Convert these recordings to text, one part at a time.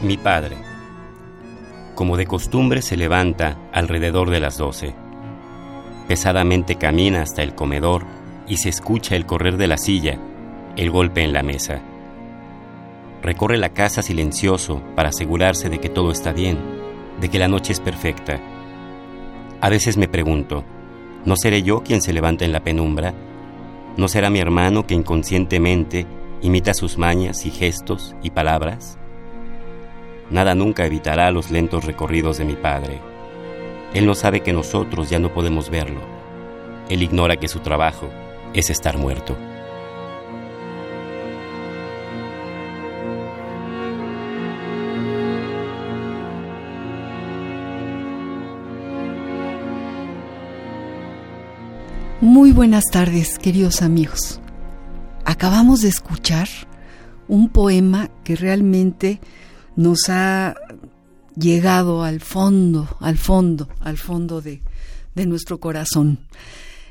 Mi padre. Como de costumbre se levanta alrededor de las doce. Pesadamente camina hasta el comedor y se escucha el correr de la silla, el golpe en la mesa. Recorre la casa silencioso para asegurarse de que todo está bien, de que la noche es perfecta. A veces me pregunto, ¿no seré yo quien se levanta en la penumbra? ¿No será mi hermano que inconscientemente imita sus mañas y gestos y palabras? Nada nunca evitará los lentos recorridos de mi Padre. Él no sabe que nosotros ya no podemos verlo. Él ignora que su trabajo es estar muerto. Muy buenas tardes, queridos amigos. Acabamos de escuchar un poema que realmente nos ha llegado al fondo, al fondo, al fondo de, nuestro corazón.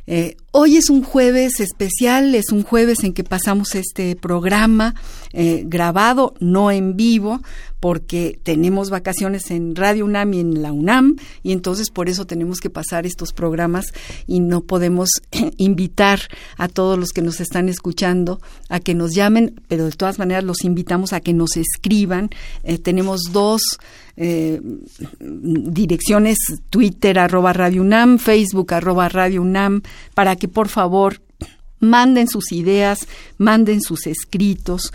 Eh, hoy es un jueves especial, es un jueves en que pasamos este programa eh, grabado, no en vivo, porque tenemos vacaciones en Radio UNAM y en la UNAM, y entonces por eso tenemos que pasar estos programas y no podemos invitar a todos los que nos están escuchando a que nos llamen, pero de todas maneras los invitamos a que nos escriban. Eh, tenemos dos eh, direcciones Twitter arroba Radio UNAM, Facebook arroba Radio UNAM, para que por favor manden sus ideas, manden sus escritos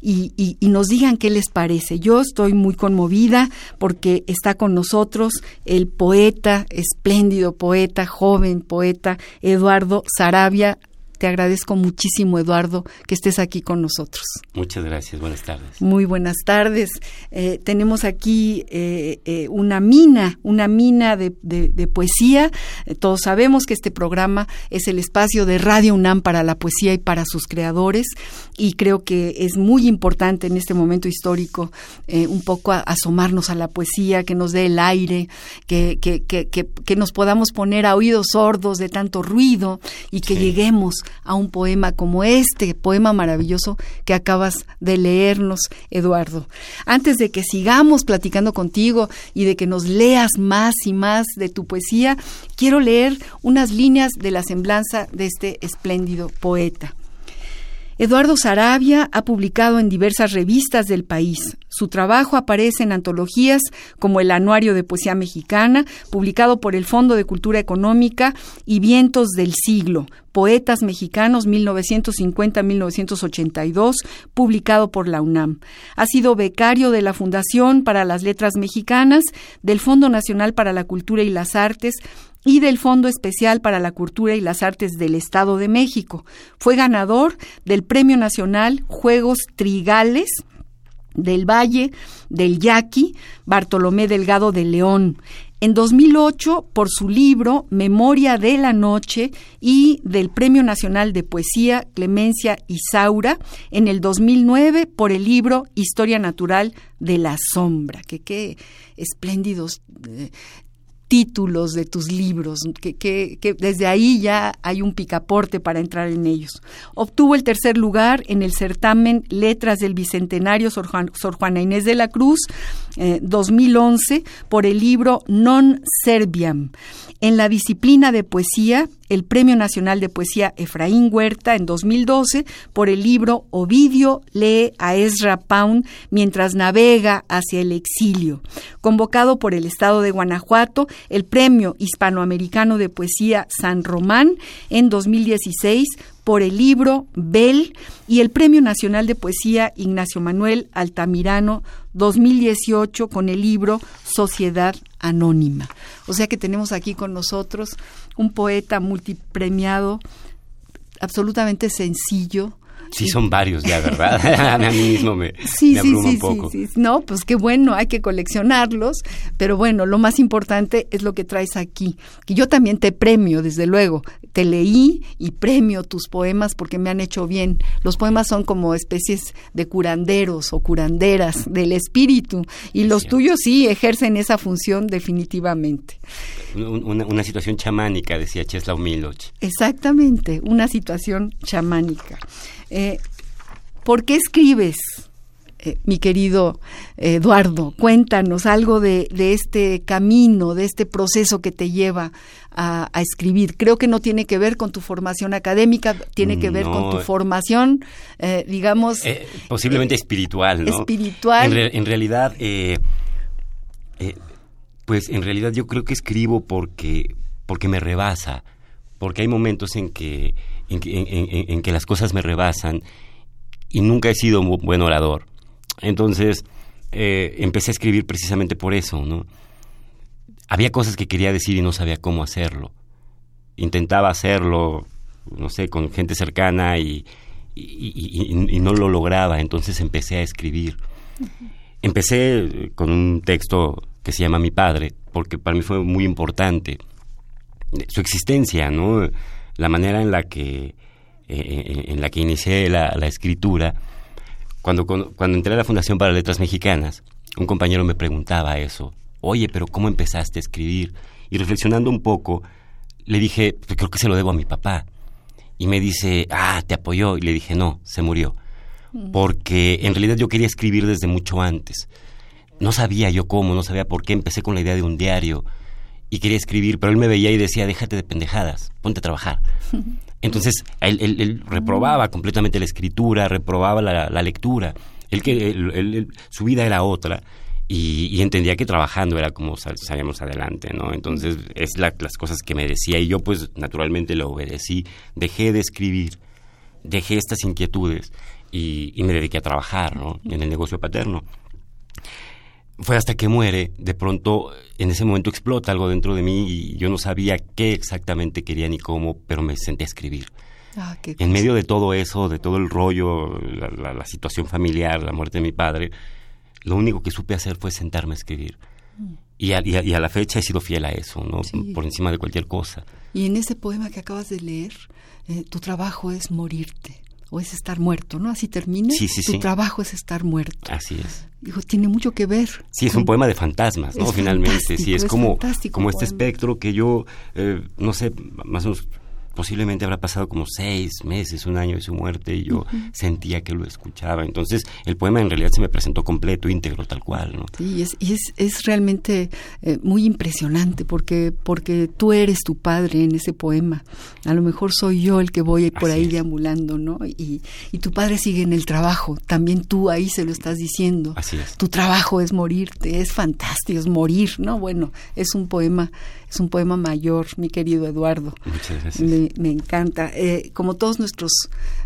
y, nos digan qué les parece. Yo estoy muy conmovida porque está con nosotros el poeta, espléndido poeta, joven poeta, Eduardo Sarabia, te agradezco muchísimo, Eduardo, que estés aquí con nosotros. Muchas gracias, buenas tardes. Muy buenas tardes. Eh, tenemos aquí eh, eh, una mina, una mina de, poesía. todos sabemos que este programa es el espacio de Radio UNAM para la poesía y para sus creadores y creo que es muy importante en este momento histórico un poco asomarnos a la poesía, que nos dé el aire, que, que, que, que, nos podamos poner a oídos sordos de tanto ruido y que lleguemos a un poema como este, poema maravilloso que acabas de leernos, Eduardo. Antes de que sigamos platicando contigo y de que nos leas más y más de tu poesía, quiero leer unas líneas de la semblanza de este espléndido poeta. Eduardo Sarabia ha publicado en diversas revistas del país. Su trabajo aparece en antologías como el Anuario de Poesía Mexicana, publicado por el Fondo de Cultura Económica, y Vientos del Siglo, Poetas Mexicanos 1950-1982, publicado por la UNAM. Ha sido becario de la Fundación para las Letras Mexicanas, del Fondo Nacional para la Cultura y las Artes, y del Fondo Especial para la Cultura y las Artes del Estado de México. Fue ganador del Premio Nacional Juegos Trigales del Valle del Yaqui, Bartolomé Delgado de León. En 2008, por su libro Memoria de la Noche y del Premio Nacional de Poesía Clemencia Isaura. En el 2009, por el libro Historia Natural de la Sombra. Qué espléndidos eh, títulos de tus libros, que, que, desde ahí ya hay un picaporte para entrar en ellos. Obtuvo el tercer lugar en el certamen Letras del Bicentenario Sor, Juana Inés de la Cruz 2011 eh, por el libro Non Serbiam. En la disciplina de poesía, el Premio Nacional de Poesía Efraín Huerta en 2012 por el libro Ovidio lee a Ezra Pound mientras navega hacia el exilio. Convocado por el Estado de Guanajuato, el Premio Hispanoamericano de Poesía San Román en 2016 por el libro Bel y el Premio Nacional de Poesía Ignacio Manuel Altamirano 2018 con el libro Sociedad Anónima. O sea que tenemos aquí con nosotros un poeta multipremiado, absolutamente sencillo, Sí, son varios ya, ¿verdad? a mí mismo me, sí, sí, sí, un poco. Sí, sí, no, pues qué bueno, hay que coleccionarlos, pero bueno, lo más importante es lo que traes aquí, que yo también te premio, desde luego, te leí y premio tus poemas porque me han hecho bien. Los poemas son como especies de curanderos o curanderas del espíritu y los tuyos sí ejercen esa función definitivamente. Una, una situación chamánica, decía Cheslaw Miloch. Exactamente, una situación chamánica. Eh, ¿Por qué escribes, eh, mi querido Eduardo? Cuéntanos algo de, este camino, de este proceso que te lleva a, escribir. Creo que no tiene que ver con tu formación académica, tiene que ver con tu formación, eh, digamos... posiblemente espiritual, ¿no? Espiritual. En, realidad, pues en realidad yo creo que escribo porque, porque me rebasa, porque hay momentos en que en que, las cosas me rebasan y nunca he sido un buen orador. Entonces, eh, empecé a escribir precisamente por eso, ¿no? Había cosas que quería decir y no sabía cómo hacerlo. Intentaba hacerlo, no sé, con gente cercana y, y, no lo lograba, entonces empecé a escribir. Empecé con un texto que se llama Mi Padre, porque para mí fue muy importante su existencia, ¿no? La manera en la que, eh, eh, en la que inicié la, escritura, cuando, cuando, entré a la Fundación para Letras Mexicanas, un compañero me preguntaba eso, oye, pero ¿cómo empezaste a escribir? Y reflexionando un poco, le dije, pues creo que se lo debo a mi papá. Y me dice, ah, te apoyó. Y le dije, no, se murió. Mm. Porque en realidad yo quería escribir desde mucho antes. No sabía yo cómo, no sabía por qué. Empecé con la idea de un diario y quería escribir, pero él me veía y decía, déjate de pendejadas, ponte a trabajar. Entonces, él, reprobaba completamente la escritura, reprobaba la, lectura. Él, que, su vida era otra y, entendía que trabajando era como salíamos adelante, ¿no? Entonces, es las cosas que me decía y yo pues naturalmente lo obedecí. Dejé de escribir, dejé estas inquietudes y, y me dediqué a trabajar, ¿no? En el negocio paterno fue hasta que muere, de pronto en ese momento explota algo dentro de mí y yo no sabía qué exactamente quería ni cómo, pero me senté a escribir. Ah, en medio de todo eso, de todo el rollo, la, situación familiar, la muerte de mi padre, lo único que supe hacer fue sentarme a escribir. Mm. Y, a, y, a, la fecha he sido fiel a eso, ¿no? Por encima de cualquier cosa. Y en ese poema que acabas de leer, eh, tu trabajo es morirte o es estar muerto, ¿no? Así termina. Sí, sí, tu trabajo es estar muerto. Así es. Dijo, tiene mucho que ver. Sí, es un poema de fantasmas, ¿no? Finalmente, sí, es, como, como este espectro que yo, eh, no sé, más o menos posiblemente habrá pasado como seis meses, un año de su muerte y yo sentía que lo escuchaba. Entonces el poema en realidad se me presentó completo, íntegro, tal cual. ¿no? Sí, es, y es, es realmente eh, muy impresionante porque, porque tú eres tu padre en ese poema. A lo mejor soy yo el que voy por ahí deambulando, ¿no? Y, y tu padre sigue en el trabajo, también tú ahí se lo estás diciendo. Así es. Tu trabajo es morirte, es fantástico, es morir, ¿no? Bueno, es un poema es un poema mayor, mi querido Eduardo. Muchas gracias. Me, encanta. Eh, como todos nuestros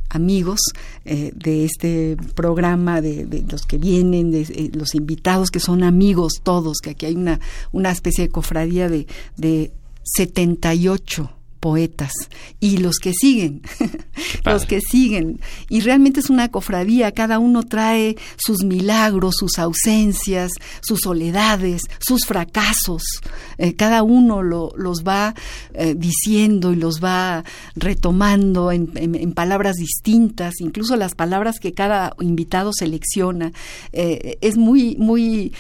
amigos eh, de este programa, de, los que vienen, de eh, los invitados que son amigos todos, que aquí hay una, una especie de cofradía de, de 78 poetas y los que siguen, los que siguen. Y realmente es una cofradía, cada uno trae sus milagros, sus ausencias, sus soledades, sus fracasos, eh, cada uno los va eh, diciendo y los va retomando en, palabras distintas, incluso las palabras que cada invitado selecciona. Eh, es muy, muy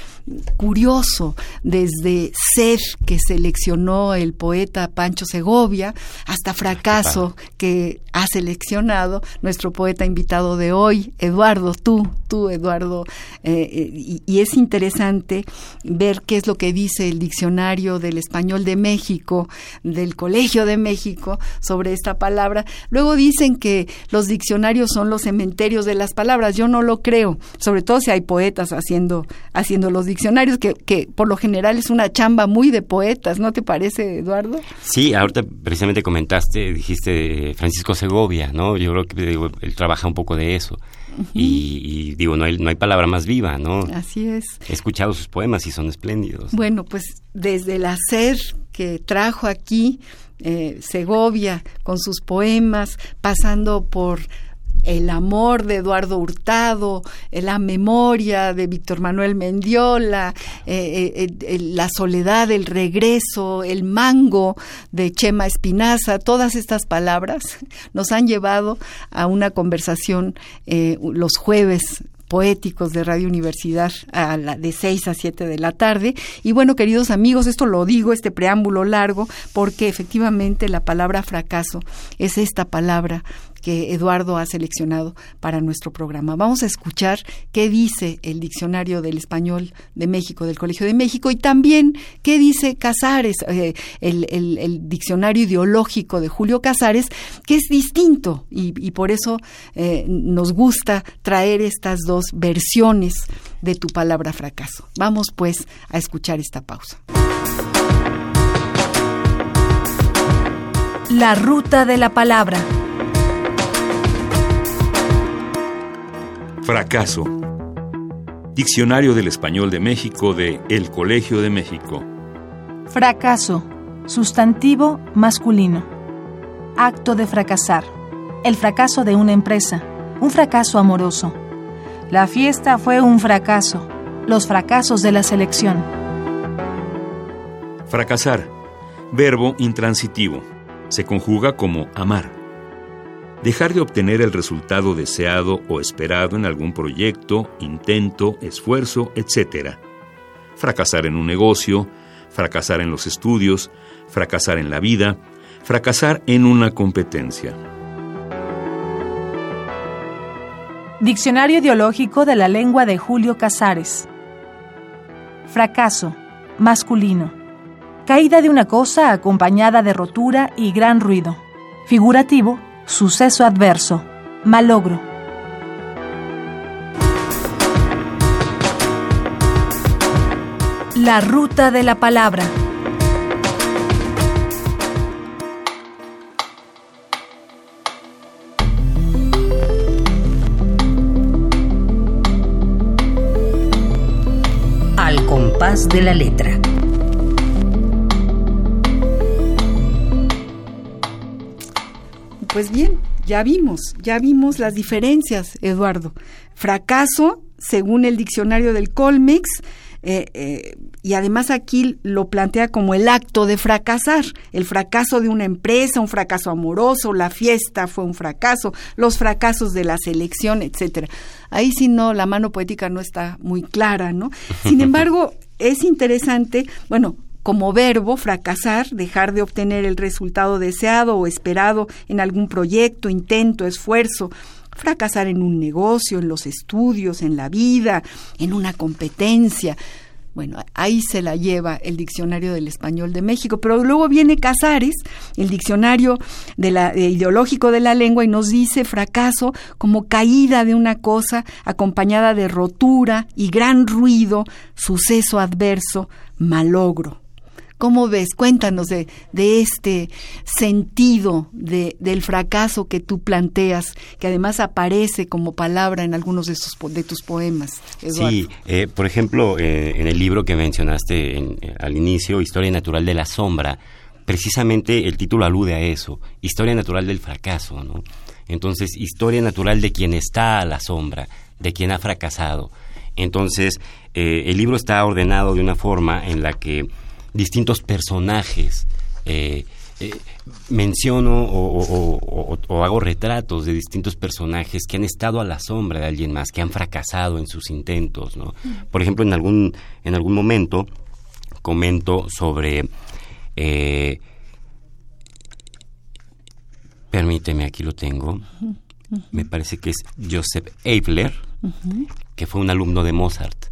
curioso desde Sed, que seleccionó el poeta Pancho Segovia, hasta fracaso que ha seleccionado nuestro poeta invitado de hoy, Eduardo, tú. tú, Eduardo, eh, eh, y, es interesante ver qué es lo que dice el diccionario del español de México, del Colegio de México, sobre esta palabra. Luego dicen que los diccionarios son los cementerios de las palabras. Yo no lo creo, sobre todo si hay poetas haciendo, haciendo los diccionarios, que, que por lo general es una chamba muy de poetas, ¿no te parece, Eduardo? Sí, ahorita precisamente comentaste, dijiste Francisco Segovia, ¿no? Yo creo que él trabaja un poco de eso y, digo, no hay, no hay palabra más viva, ¿no? Así es. He escuchado sus poemas y son espléndidos. Bueno, pues desde el hacer que trajo aquí eh, Segovia con sus poemas, pasando por el amor de Eduardo Hurtado, eh, la memoria de Víctor Manuel Mendiola, eh, eh, la soledad, el regreso, el mango de Chema Espinaza, todas estas palabras nos han llevado a una conversación los jueves poéticos de Radio Universidad a la, de 6 a 7 de la tarde. Y bueno, queridos amigos, esto lo digo, este preámbulo largo, porque efectivamente la palabra fracaso es esta palabra que Eduardo ha seleccionado para nuestro programa. Vamos a escuchar qué dice el Diccionario del Español de México, del Colegio de México, y también qué dice Casares, eh, el, diccionario ideológico de Julio Casares, que es distinto y, por eso eh, nos gusta traer estas dos versiones de tu palabra fracaso. Vamos pues a escuchar esta pausa. La ruta de la palabra. Fracaso. Diccionario del Español de México de El Colegio de México. Fracaso. Sustantivo masculino. Acto de fracasar. El fracaso de una empresa. Un fracaso amoroso. La fiesta fue un fracaso. Los fracasos de la selección. Fracasar. Verbo intransitivo. Se conjuga como amar dejar de obtener el resultado deseado o esperado en algún proyecto, intento, esfuerzo, etc. Fracasar en un negocio, fracasar en los estudios, fracasar en la vida, fracasar en una competencia. Diccionario ideológico de la lengua de Julio Casares. Fracaso, masculino. Caída de una cosa acompañada de rotura y gran ruido. Figurativo, Suceso adverso. Malogro. La ruta de la palabra. Al compás de la letra. Pues bien, ya vimos, ya vimos las diferencias, Eduardo. Fracaso, según el diccionario del Colmex, eh, eh, y además aquí lo plantea como el acto de fracasar, el fracaso de una empresa, un fracaso amoroso, la fiesta fue un fracaso, los fracasos de la selección, etcétera. Ahí sí no, la mano poética no está muy clara, ¿no? Sin embargo, es interesante, bueno, como verbo fracasar, dejar de obtener el resultado deseado o esperado en algún proyecto, intento, esfuerzo, fracasar en un negocio, en los estudios, en la vida, en una competencia. Bueno, ahí se la lleva el diccionario del español de México, pero luego viene Casares, el diccionario la, ideológico de la lengua, y nos dice fracaso como caída de una cosa acompañada de rotura y gran ruido, suceso adverso, malogro. ¿Cómo ves? Cuéntanos de, de este sentido de, del fracaso que tú planteas, que además aparece como palabra en algunos de, de tus poemas. Sí, eh, por ejemplo, eh, en el libro que mencionaste eh, al inicio, Historia Natural de la Sombra, precisamente el título alude a eso, Historia Natural del Fracaso, ¿no? Entonces, historia natural de quien está a la sombra, de quien ha fracasado. Entonces, el libro está ordenado de una forma en la que distintos personajes. Eh, eh, menciono o, hago retratos de distintos personajes que han estado a la sombra de alguien más, que han fracasado en sus intentos, ¿no? Por ejemplo, en algún, en algún momento comento sobre... Eh, permíteme, aquí lo tengo. me parece que es Joseph Eibler, que fue un alumno de Mozart.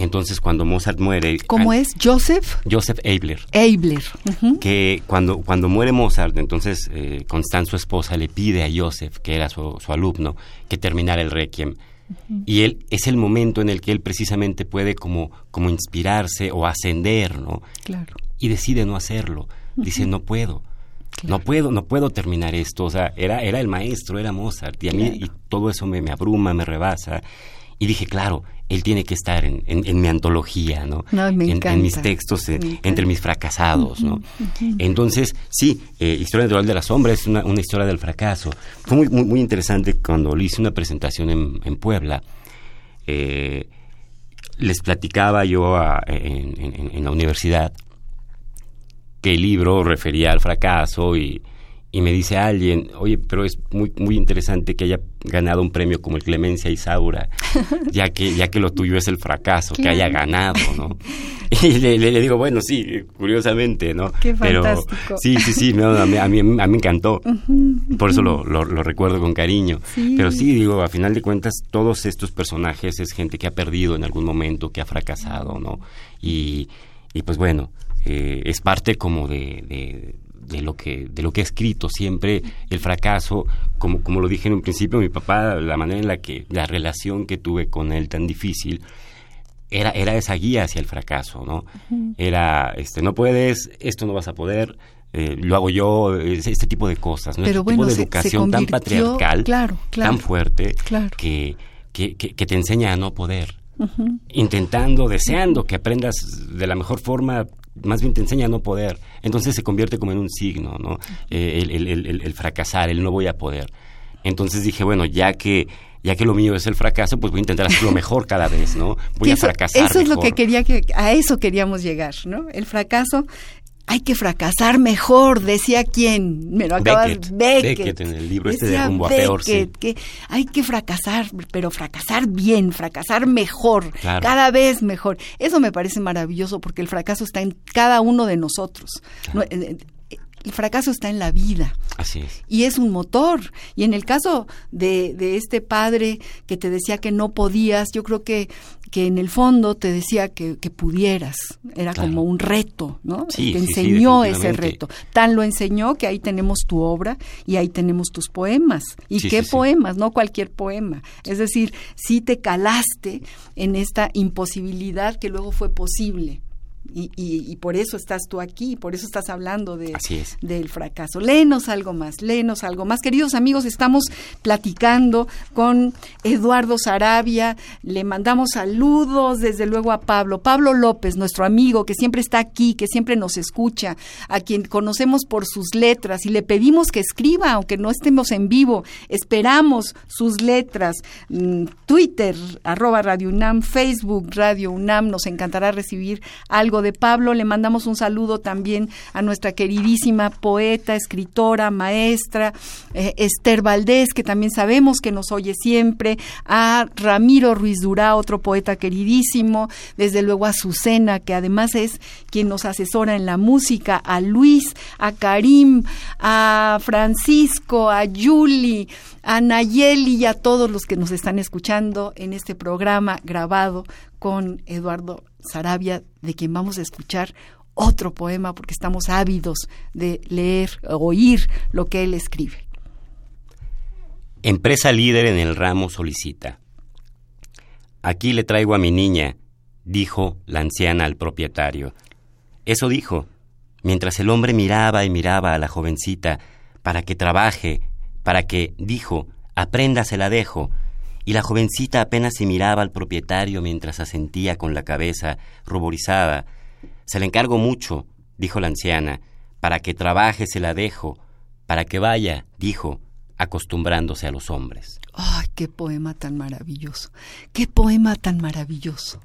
Entonces, cuando Mozart muere... ¿Cómo es? ¿Joseph? Joseph Eibler. Eibler. Que cuando, cuando muere Mozart, entonces eh, su esposa, le pide a Joseph, que era su, alumno, que terminara el requiem. Y él es el momento en el que él precisamente puede como, como inspirarse o ascender, ¿no? Claro. Y decide no hacerlo. Dice, no puedo. No puedo, no puedo terminar esto. O sea, era, era el maestro, era Mozart. Y a mí y todo eso me, me abruma, me rebasa. Y dije, claro, él tiene que estar en, en, mi antología, ¿no? en, en, mis textos, entre mis fracasados, ¿no? Entonces, sí, eh, Historia Natural de la Sombra es una, una historia del fracaso. Fue muy, muy, muy, interesante cuando le hice una presentación en, en Puebla. Eh, les platicaba yo en, la universidad que el libro refería al fracaso y, y me dice alguien, oye, pero es muy muy interesante que haya ganado un premio como el Clemencia Isaura, ya que ya que lo tuyo es el fracaso, que haya ganado, ¿no? Y le, digo, bueno, sí, curiosamente, ¿no? Qué pero fantástico. sí, sí, sí, a, mí, a, mí, me encantó, por eso lo, lo, recuerdo con cariño. Pero sí, digo, a final de cuentas, todos estos personajes es gente que ha perdido en algún momento, que ha fracasado, ¿no? Y, y pues bueno, eh, es parte como de de lo que de lo que he escrito siempre el fracaso. Como como lo dije en un principio mi papá la manera en la que la relación que tuve con él tan difícil era era esa guía hacia el fracaso no era este no puedes esto no vas a poder eh, lo hago yo este tipo de cosas ¿no? Pero este tipo de educación tan patriarcal claro, tan fuerte claro. que, que, que, te enseña a no poder. Intentando deseando que aprendas de la mejor forma más bien te enseña a no poder. Entonces se convierte como en un signo, ¿no? Eh, el, el, el, fracasar, el no voy a poder. Entonces dije, bueno, ya que ya que lo mío es el fracaso, pues voy a intentar hacerlo mejor cada vez, ¿no? Voy a fracasar. Eso es lo que quería que a eso queríamos llegar, ¿no? El fracaso hay que fracasar mejor, decía quién, me lo acabas Beckett, Beckett, Beckett en el libro este de Rumbo a Peor, sí. que hay que fracasar, pero fracasar bien, fracasar mejor, cada vez mejor. Eso me parece maravilloso porque el fracaso está en cada uno de nosotros. el fracaso está en la vida. Así es. Y es un motor. Y en el caso de, de este padre que te decía que no podías, yo creo que que en el fondo te decía que, que pudieras, era como un reto, ¿no? Sí, te enseñó ese reto. Tan lo enseñó que ahí tenemos tu obra y ahí tenemos tus poemas. ¿Y qué poemas? No cualquier poema. Es decir, sí te calaste en esta imposibilidad que luego fue posible. Y, y, por eso estás tú aquí, por eso estás hablando de, del fracaso. Léenos algo más, léenos algo más. Queridos amigos, estamos platicando con Eduardo Sarabia, le mandamos saludos desde luego a Pablo, Pablo López, nuestro amigo que siempre está aquí, que siempre nos escucha, a quien conocemos por sus letras y le pedimos que escriba, aunque no estemos en vivo, esperamos sus letras. Mm, Twitter, arroba Radio UNAM, Facebook, Radio UNAM, nos encantará recibir algo de Pablo. Le mandamos un saludo también a nuestra queridísima poeta, escritora, maestra, eh, Esther Valdés, que también sabemos que nos oye siempre, a Ramiro Ruiz Durá, otro poeta queridísimo, desde luego a Susena, que además es quien nos asesora en la música, a Luis, a Karim, a Francisco, a Yuli, a Nayeli y a todos los que nos están escuchando en este programa grabado con Eduardo Sarabia, de quien vamos a escuchar otro poema porque estamos ávidos de leer, oír lo que él escribe. Empresa líder en el ramo solicita. Aquí le traigo a mi niña, dijo la anciana al propietario. Eso dijo, mientras el hombre miraba y miraba a la jovencita para que trabaje, para que, dijo, aprenda se la dejo, y la jovencita apenas se miraba al propietario mientras asentía con la cabeza ruborizada. Se la encargo mucho, dijo la anciana, para que trabaje se la dejo, para que vaya, dijo, acostumbrándose a los hombres. ¡Ay, qué poema tan maravilloso! ¡Qué poema tan maravilloso!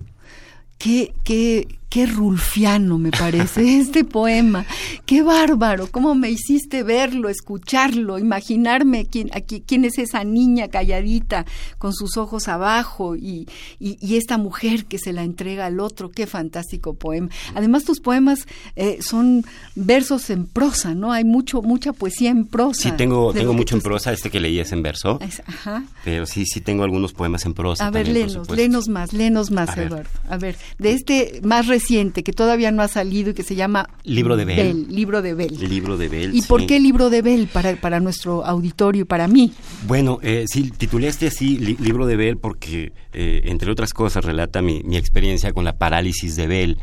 Qué, qué, qué rulfiano me parece este poema. Qué bárbaro, cómo me hiciste verlo, escucharlo, imaginarme quién, aquí, quién es esa niña calladita con sus ojos abajo y, y, esta mujer que se la entrega al otro. Qué fantástico poema. Además, tus poemas eh, son versos en prosa, ¿no? Hay mucho, mucha poesía en prosa. Sí, tengo, tengo mucho en prosa, este que leí es en verso. Ajá. Pero sí, sí tengo algunos poemas en prosa. A ver, léenos, léenos más, léenos más, Eduardo. A ver, de este más reciente, que todavía no ha salido y que se llama... Libro de Bell. libro de Bell. Libro de Bell, ¿Y por qué Libro de Bell para, para nuestro auditorio y para mí? Bueno, eh, sí, titulé este así, Libro de Bell, porque, eh, entre otras cosas, relata mi, mi, experiencia con la parálisis de Bell.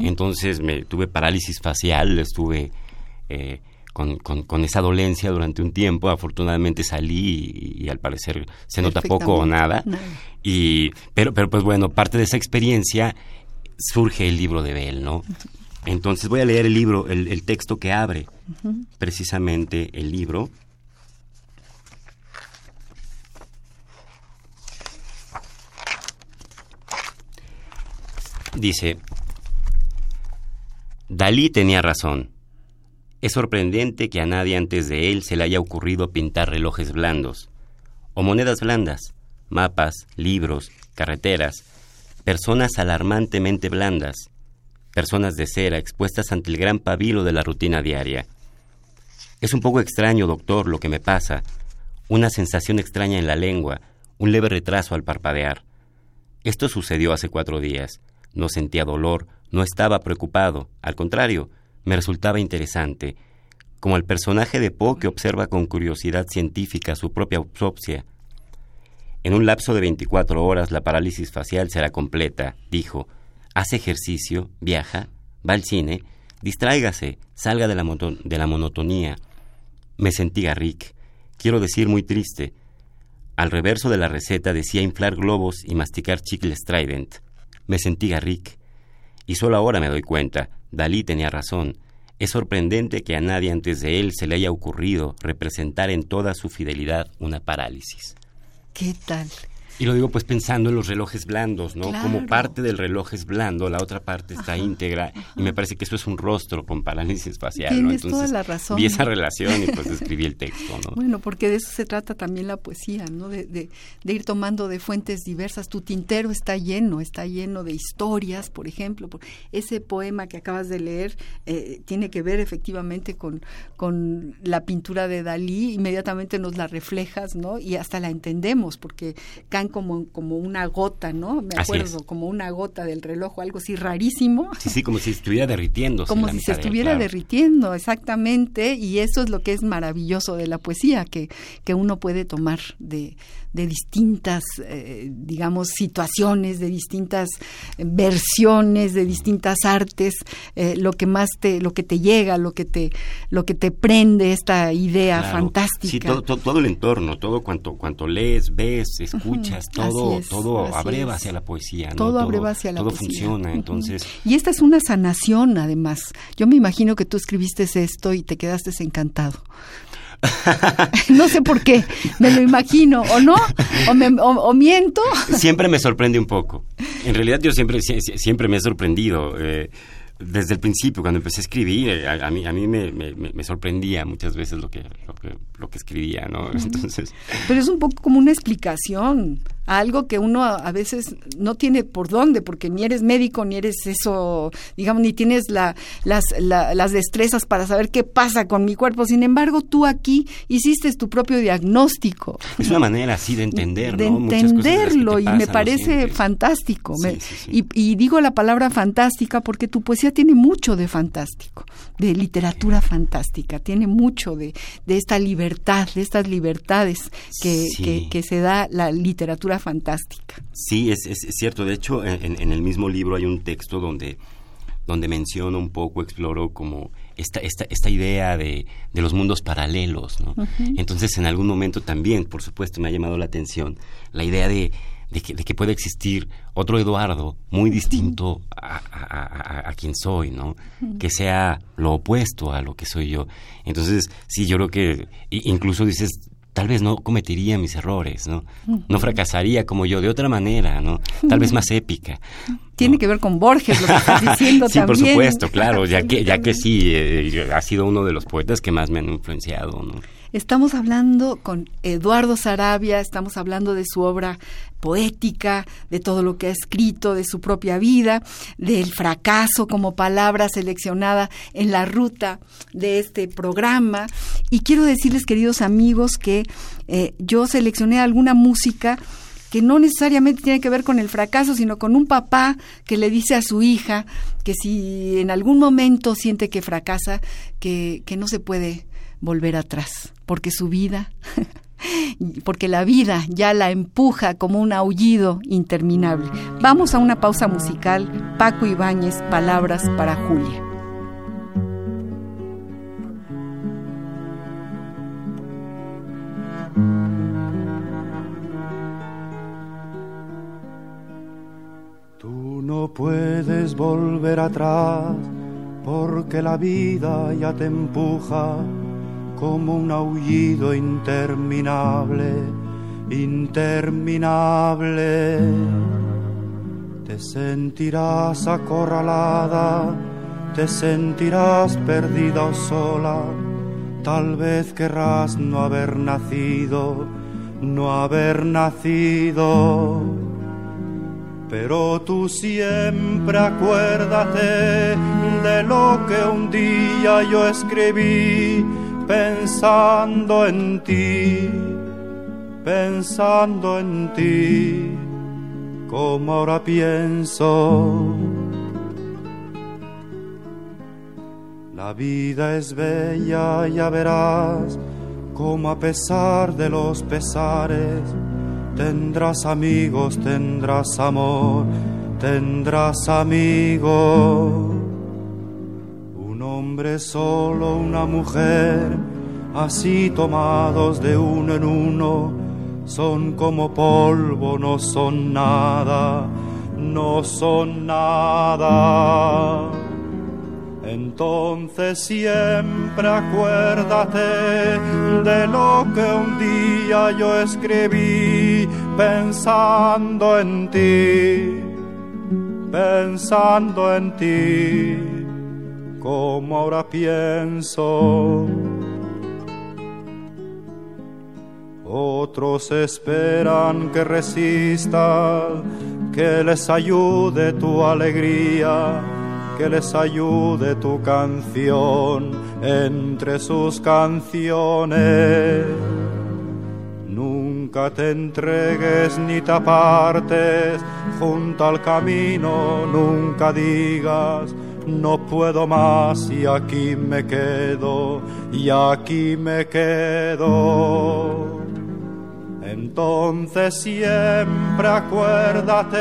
Entonces, me tuve parálisis facial, estuve... Eh, con, con, esa dolencia durante un tiempo. Afortunadamente salí y, al parecer se nota poco o nada. Y, pero, pero pues bueno, parte de esa experiencia surge el libro de Bell, ¿no? Entonces voy a leer el libro, el, texto que abre precisamente el libro. Dice, Dalí tenía razón. Es sorprendente que a nadie antes de él se le haya ocurrido pintar relojes blandos, o monedas blandas, mapas, libros, carreteras, personas alarmantemente blandas, personas de cera expuestas ante el gran pabilo de la rutina diaria. Es un poco extraño, doctor, lo que me pasa, una sensación extraña en la lengua, un leve retraso al parpadear. Esto sucedió hace cuatro días. No sentía dolor, no estaba preocupado, al contrario, me resultaba interesante, como el personaje de Poe que observa con curiosidad científica su propia autopsia en un lapso de 24 horas la parálisis facial será completa, dijo. Hace ejercicio, viaja, va al cine, distráigase, salga de la, de la monotonía. Me sentí Garrick, quiero decir muy triste. Al reverso de la receta decía inflar globos y masticar chicles Trident. Me sentí Garrick. Y solo ahora me doy cuenta, Dalí tenía razón. Es sorprendente que a nadie antes de él se le haya ocurrido representar en toda su fidelidad una parálisis. ¿Qué tal? Y lo digo pues pensando en los relojes blandos, ¿no? Como parte del reloj es blando, la otra parte está íntegra y me parece que eso es un rostro con parálisis facial, Tienes toda la razón. Vi esa relación y pues escribí el texto, ¿no? Bueno, porque de eso se trata también la poesía, ¿no? De, de, ir tomando de fuentes diversas. Tu tintero está lleno, está lleno de historias, por ejemplo. Ese poema que acabas de leer eh, tiene que ver efectivamente con, con la pintura de Dalí, inmediatamente nos la reflejas, ¿no? Y hasta la entendemos, porque como, como una gota, ¿no? Me acuerdo, como una gota del reloj o algo así rarísimo. Sí, sí, como si estuviera derritiendo. Como si se estuviera derritiendo, exactamente. Y eso es lo que es maravilloso de la poesía, que, que uno puede tomar de, de distintas, eh, digamos, situaciones, de distintas versiones, de distintas artes, eh, lo que más te, lo que te llega, lo que te, lo que te prende esta idea fantástica. Sí, todo, todo, el entorno, todo cuanto, cuanto lees, ves, escuchas, todo, todo abreva hacia la poesía. Todo, todo abreva hacia la todo poesía. funciona, entonces. Y esta es una sanación, además. Yo me imagino que tú escribiste esto y te quedaste encantado. no sé por qué, me lo imagino, o no, o, miento. Siempre me sorprende un poco. En realidad yo siempre, siempre me he sorprendido. Eh, desde el principio, cuando empecé a escribir, eh, a, mí, a mí me, me, sorprendía muchas veces lo que, lo que, lo que escribía, ¿no? Entonces... Pero es un poco como una explicación algo que uno a, veces no tiene por dónde, porque ni eres médico, ni eres eso, digamos, ni tienes la, las, las destrezas para saber qué pasa con mi cuerpo. Sin embargo, tú aquí hiciste tu propio diagnóstico. Es una manera así de entender, De entenderlo y me parece fantástico. Y, y digo la palabra fantástica porque tu poesía tiene mucho de fantástico, de literatura fantástica, tiene mucho de, de esta libertad, de estas libertades que, que, que se da la literatura fantástica. Sí, es, es, cierto. De hecho, en, el mismo libro hay un texto donde, donde menciono un poco, exploro como esta, esta, esta idea de, de los mundos paralelos. ¿no? Entonces, en algún momento también, por supuesto, me ha llamado la atención la idea de, de que, de que puede existir otro Eduardo muy distinto a, a, a, quien soy, ¿no? Que sea lo opuesto a lo que soy yo. Entonces, sí, yo creo que incluso dices tal vez no cometería mis errores, ¿no? No fracasaría como yo, de otra manera, ¿no? Tal vez más épica. Tiene que ver con Borges, lo que estás diciendo sí, también. por supuesto, claro, ya que, ya que sí, eh, ha sido uno de los poetas que más me han influenciado, ¿no? Estamos hablando con Eduardo Sarabia, estamos hablando de su obra poética, de todo lo que ha escrito, de su propia vida, del fracaso como palabra seleccionada en la ruta de este programa. Y quiero decirles, queridos amigos, que eh, yo seleccioné alguna música que no necesariamente tiene que ver con el fracaso, sino con un papá que le dice a su hija que si en algún momento siente que fracasa, que, que no se puede volver atrás, porque su vida, porque la vida ya la empuja como un aullido interminable. Vamos a una pausa musical. Paco Ibáñez, Palabras para Julia. Tú no puedes volver atrás porque la vida ya te empuja como un aullido interminable, interminable. Te sentirás acorralada, te sentirás perdida o sola, tal vez querrás no haber nacido, no haber nacido. Pero tú siempre acuérdate de lo que un día yo escribí pensando en ti, pensando en ti, como ahora pienso. La vida es bella, ya verás, como a pesar de los pesares, tendrás amigos, tendrás amor, tendrás amigos hombre solo, una mujer, así tomados de uno en uno, son como polvo, no son nada, no son nada. Entonces siempre acuérdate de lo que un día yo escribí pensando en ti, pensando en ti como ahora pienso. Otros esperan que resista, que les ayude tu alegría, que les ayude tu canción entre sus canciones. Nunca te entregues ni te apartes junto al camino, nunca digas no puedo más y aquí me quedo, y aquí me quedo. Entonces siempre acuérdate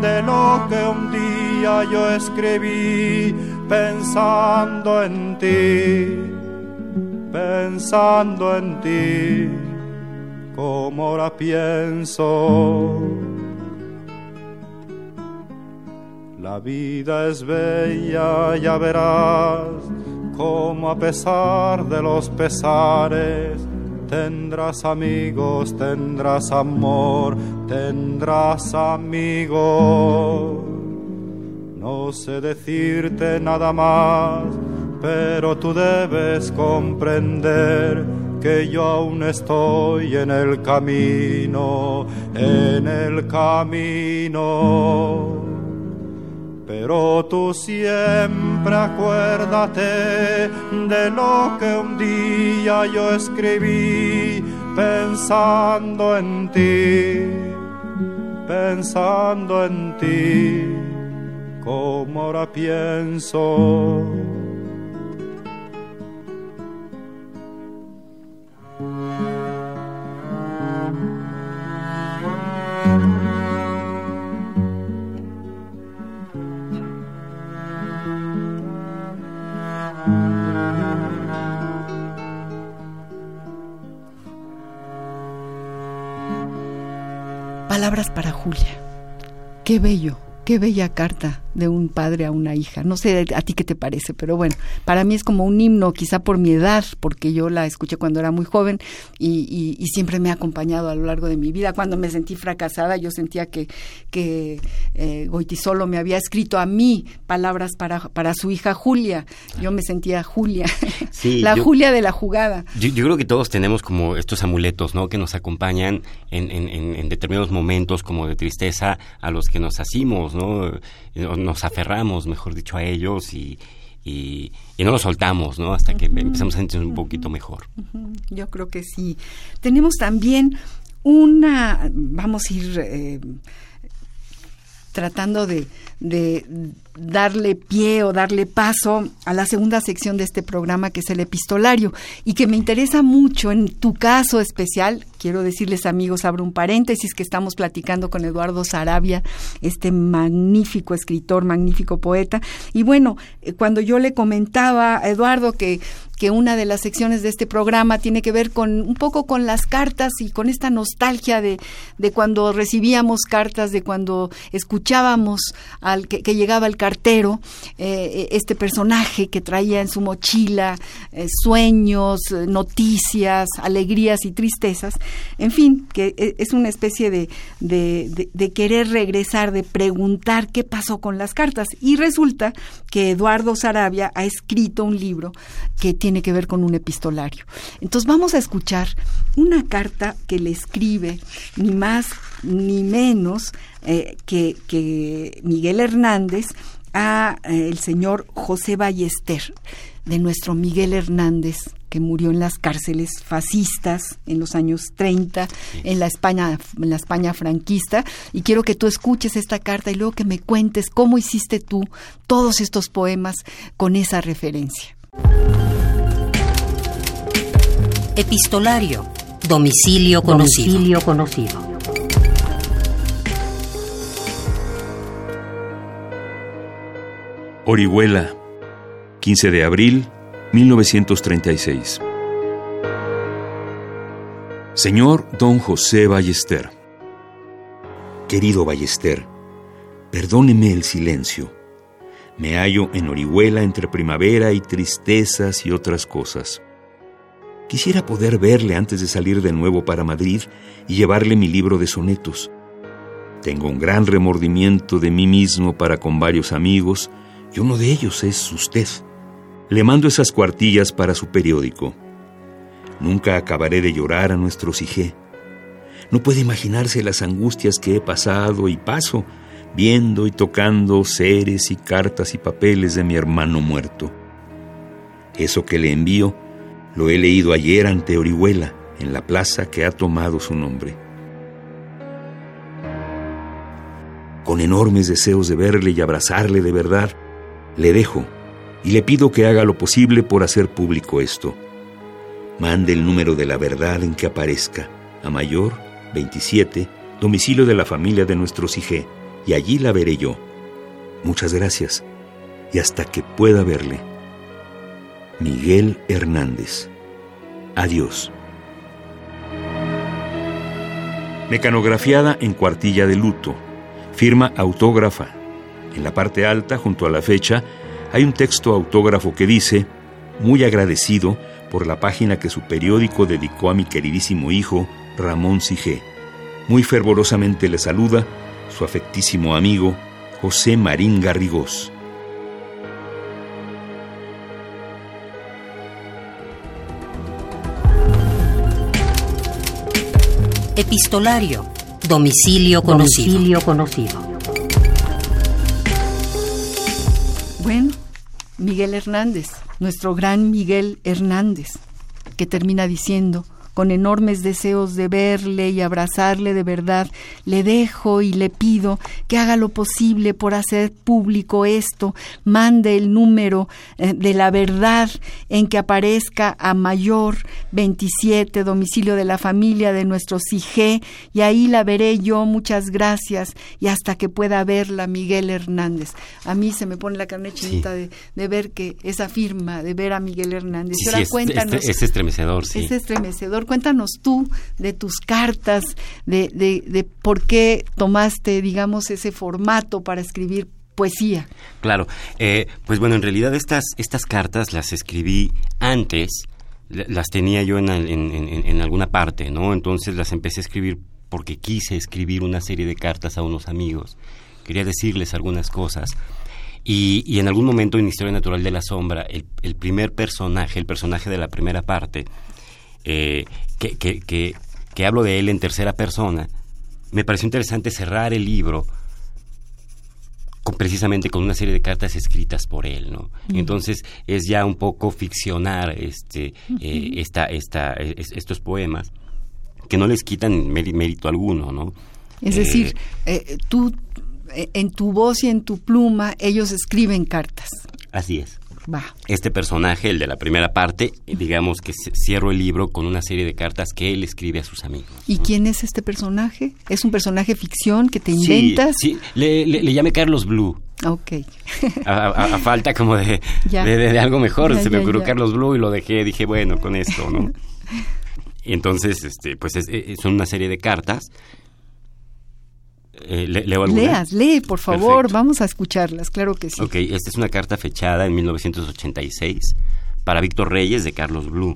de lo que un día yo escribí pensando en ti, pensando en ti, como ahora pienso. La vida es bella, ya verás, como a pesar de los pesares, tendrás amigos, tendrás amor, tendrás amigos. No sé decirte nada más, pero tú debes comprender que yo aún estoy en el camino, en el camino pero tú siempre acuérdate de lo que un día yo escribí pensando en ti, pensando en ti, como ahora pienso. Para Julia. Qué bello, qué bella carta de un padre a una hija. No sé a ti qué te parece, pero bueno, para mí es como un himno, quizá por mi edad, porque yo la escuché cuando era muy joven y, siempre me ha acompañado a lo largo de mi vida. Cuando me sentí fracasada, yo sentía que, que eh, Goitisolo me había escrito a mí palabras para, para su hija Julia. Yo me sentía Julia, la Julia de la jugada. Yo, creo que todos tenemos como estos amuletos, ¿no? Que nos acompañan en, en, en determinados momentos como de tristeza a los que nos ¿no? nos aferramos, mejor dicho, a ellos y, y, no los soltamos, ¿no? Hasta que empezamos a sentirnos un poquito mejor. Yo creo que sí. Tenemos también una, vamos a ir eh, tratando de, de darle pie o darle paso a la segunda sección de este programa que es el epistolario y que me interesa mucho en tu caso especial. Quiero decirles amigos, abro un paréntesis que estamos platicando con Eduardo Sarabia, este magnífico escritor, magnífico poeta. Y bueno, eh, cuando yo le comentaba a Eduardo que que una de las secciones de este programa tiene que ver con un poco con las cartas y con esta nostalgia de, de cuando recibíamos cartas, de cuando escuchábamos al que, llegaba el cartero, eh, este personaje que traía en su mochila eh, sueños, noticias, alegrías y tristezas, en fin, que es una especie de, de, de querer regresar, de preguntar qué pasó con las cartas. Y resulta que Eduardo Sarabia ha escrito un libro que tiene que ver con un epistolario. Entonces vamos a escuchar una carta que le escribe ni más ni menos eh, que, Miguel Hernández a eh, el señor José Ballester, de nuestro Miguel Hernández, que murió en las cárceles fascistas en los años 30, en la España, en la España franquista, y quiero que tú escuches esta carta y luego que me cuentes cómo hiciste tú todos estos poemas con esa referencia. Epistolario. Domicilio conocido. Domicilio conocido. Orihuela, 15 de abril 1936. Señor Don José Ballester. Querido Ballester, perdóneme el silencio. Me hallo en Orihuela entre primavera y tristezas y otras cosas. Quisiera poder verle antes de salir de nuevo para Madrid y llevarle mi libro de sonetos. Tengo un gran remordimiento de mí mismo para con varios amigos y uno de ellos es usted. Le mando esas cuartillas para su periódico. Nunca acabaré de llorar a nuestro Sige. No puede imaginarse las angustias que he pasado y paso viendo y tocando seres y cartas y papeles de mi hermano muerto. Eso que le envío lo he leído ayer ante Orihuela, en la plaza que ha tomado su nombre. Con enormes deseos de verle y abrazarle de verdad, le dejo y le pido que haga lo posible por hacer público esto. Mande el número de la verdad en que aparezca, a Mayor 27, domicilio de la familia de nuestro Sige, y allí la veré yo. Muchas gracias, y hasta que pueda verle. Miguel Hernández. Adiós. Mecanografiada en cuartilla de luto. Firma autógrafa. En la parte alta, junto a la fecha, hay un texto autógrafo que dice, muy agradecido por la página que su periódico dedicó a mi queridísimo hijo, Ramón Sige. Muy fervorosamente le saluda su afectísimo amigo, José Marín Garrigós. Epistolario. Domicilio conocido. Domicilio conocido. Bueno, Miguel Hernández, nuestro gran Miguel Hernández, que termina diciendo, con enormes deseos de verle y abrazarle de verdad, le dejo y le pido que haga lo posible por hacer público esto, mande el número eh, de la verdad en que aparezca a mayor 27, domicilio de la familia de nuestro CIG, y ahí la veré yo, muchas gracias, y hasta que pueda verla Miguel Hernández. A mí se me pone la carne chinita de, ver que esa firma, de ver a Miguel Hernández. Sí, cuéntanos. Es, estremecedor, sí. Es estremecedor cuéntanos tú de tus cartas, de, de, de por qué tomaste, digamos, ese formato para escribir poesía. Claro, eh, pues bueno, en realidad estas, estas cartas las escribí antes, las tenía yo en, en, alguna parte, ¿no? Entonces las empecé a escribir porque quise escribir una serie de cartas a unos amigos. Quería decirles algunas cosas. Y, y en algún momento en Historia Natural de la Sombra, el, el primer personaje, el personaje de la primera parte, eh, que, que, que, que hablo de él en tercera persona, me pareció interesante cerrar el libro precisamente con una serie de cartas escritas por él, ¿no? Entonces es ya un poco ficcionar este, eh, esta, esta, estos poemas que no les quitan mérito alguno, ¿no? Es decir, eh, eh, tú en tu voz y en tu pluma ellos escriben cartas. Así es. Este personaje, el de la primera parte, digamos que cierro el libro con una serie de cartas que él escribe a sus amigos. ¿Y quién es este personaje? ¿Es un personaje ficción que te inventas? Sí, le, le, llamé Carlos Blue. Ok. a, falta como de, de, algo mejor, se me ocurrió Carlos Blue y lo dejé, dije, bueno, con esto, ¿no? Entonces, este, pues es, son una serie de cartas eh, ¿Leo alguna? Leas, lee, por favor, vamos a escucharlas, claro que sí. Ok, esta es una carta fechada en 1986 para Víctor Reyes de Carlos Blue,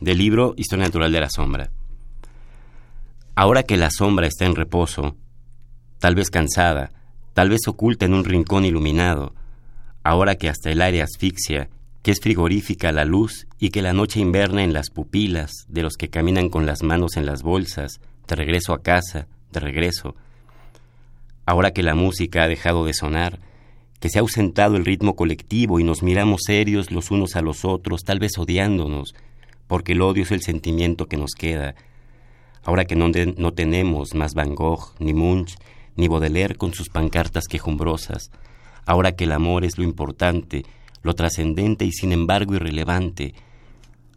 del libro Historia Natural de la Sombra. Ahora que la sombra está en reposo, tal vez cansada, tal vez oculta en un rincón iluminado, ahora que hasta el aire asfixia, que es frigorífica la luz y que la noche inverna en las pupilas de los que caminan con las manos en las bolsas, de regreso a casa, de regreso, ahora que la música ha dejado de sonar, que se ha ausentado el ritmo colectivo y nos miramos serios los unos a los otros, tal vez odiándonos, porque el odio es el sentimiento que nos queda, ahora que no, no tenemos más Van Gogh, ni Munch, ni Baudelaire con sus pancartas quejumbrosas, ahora que el amor es lo importante, lo trascendente y sin embargo irrelevante,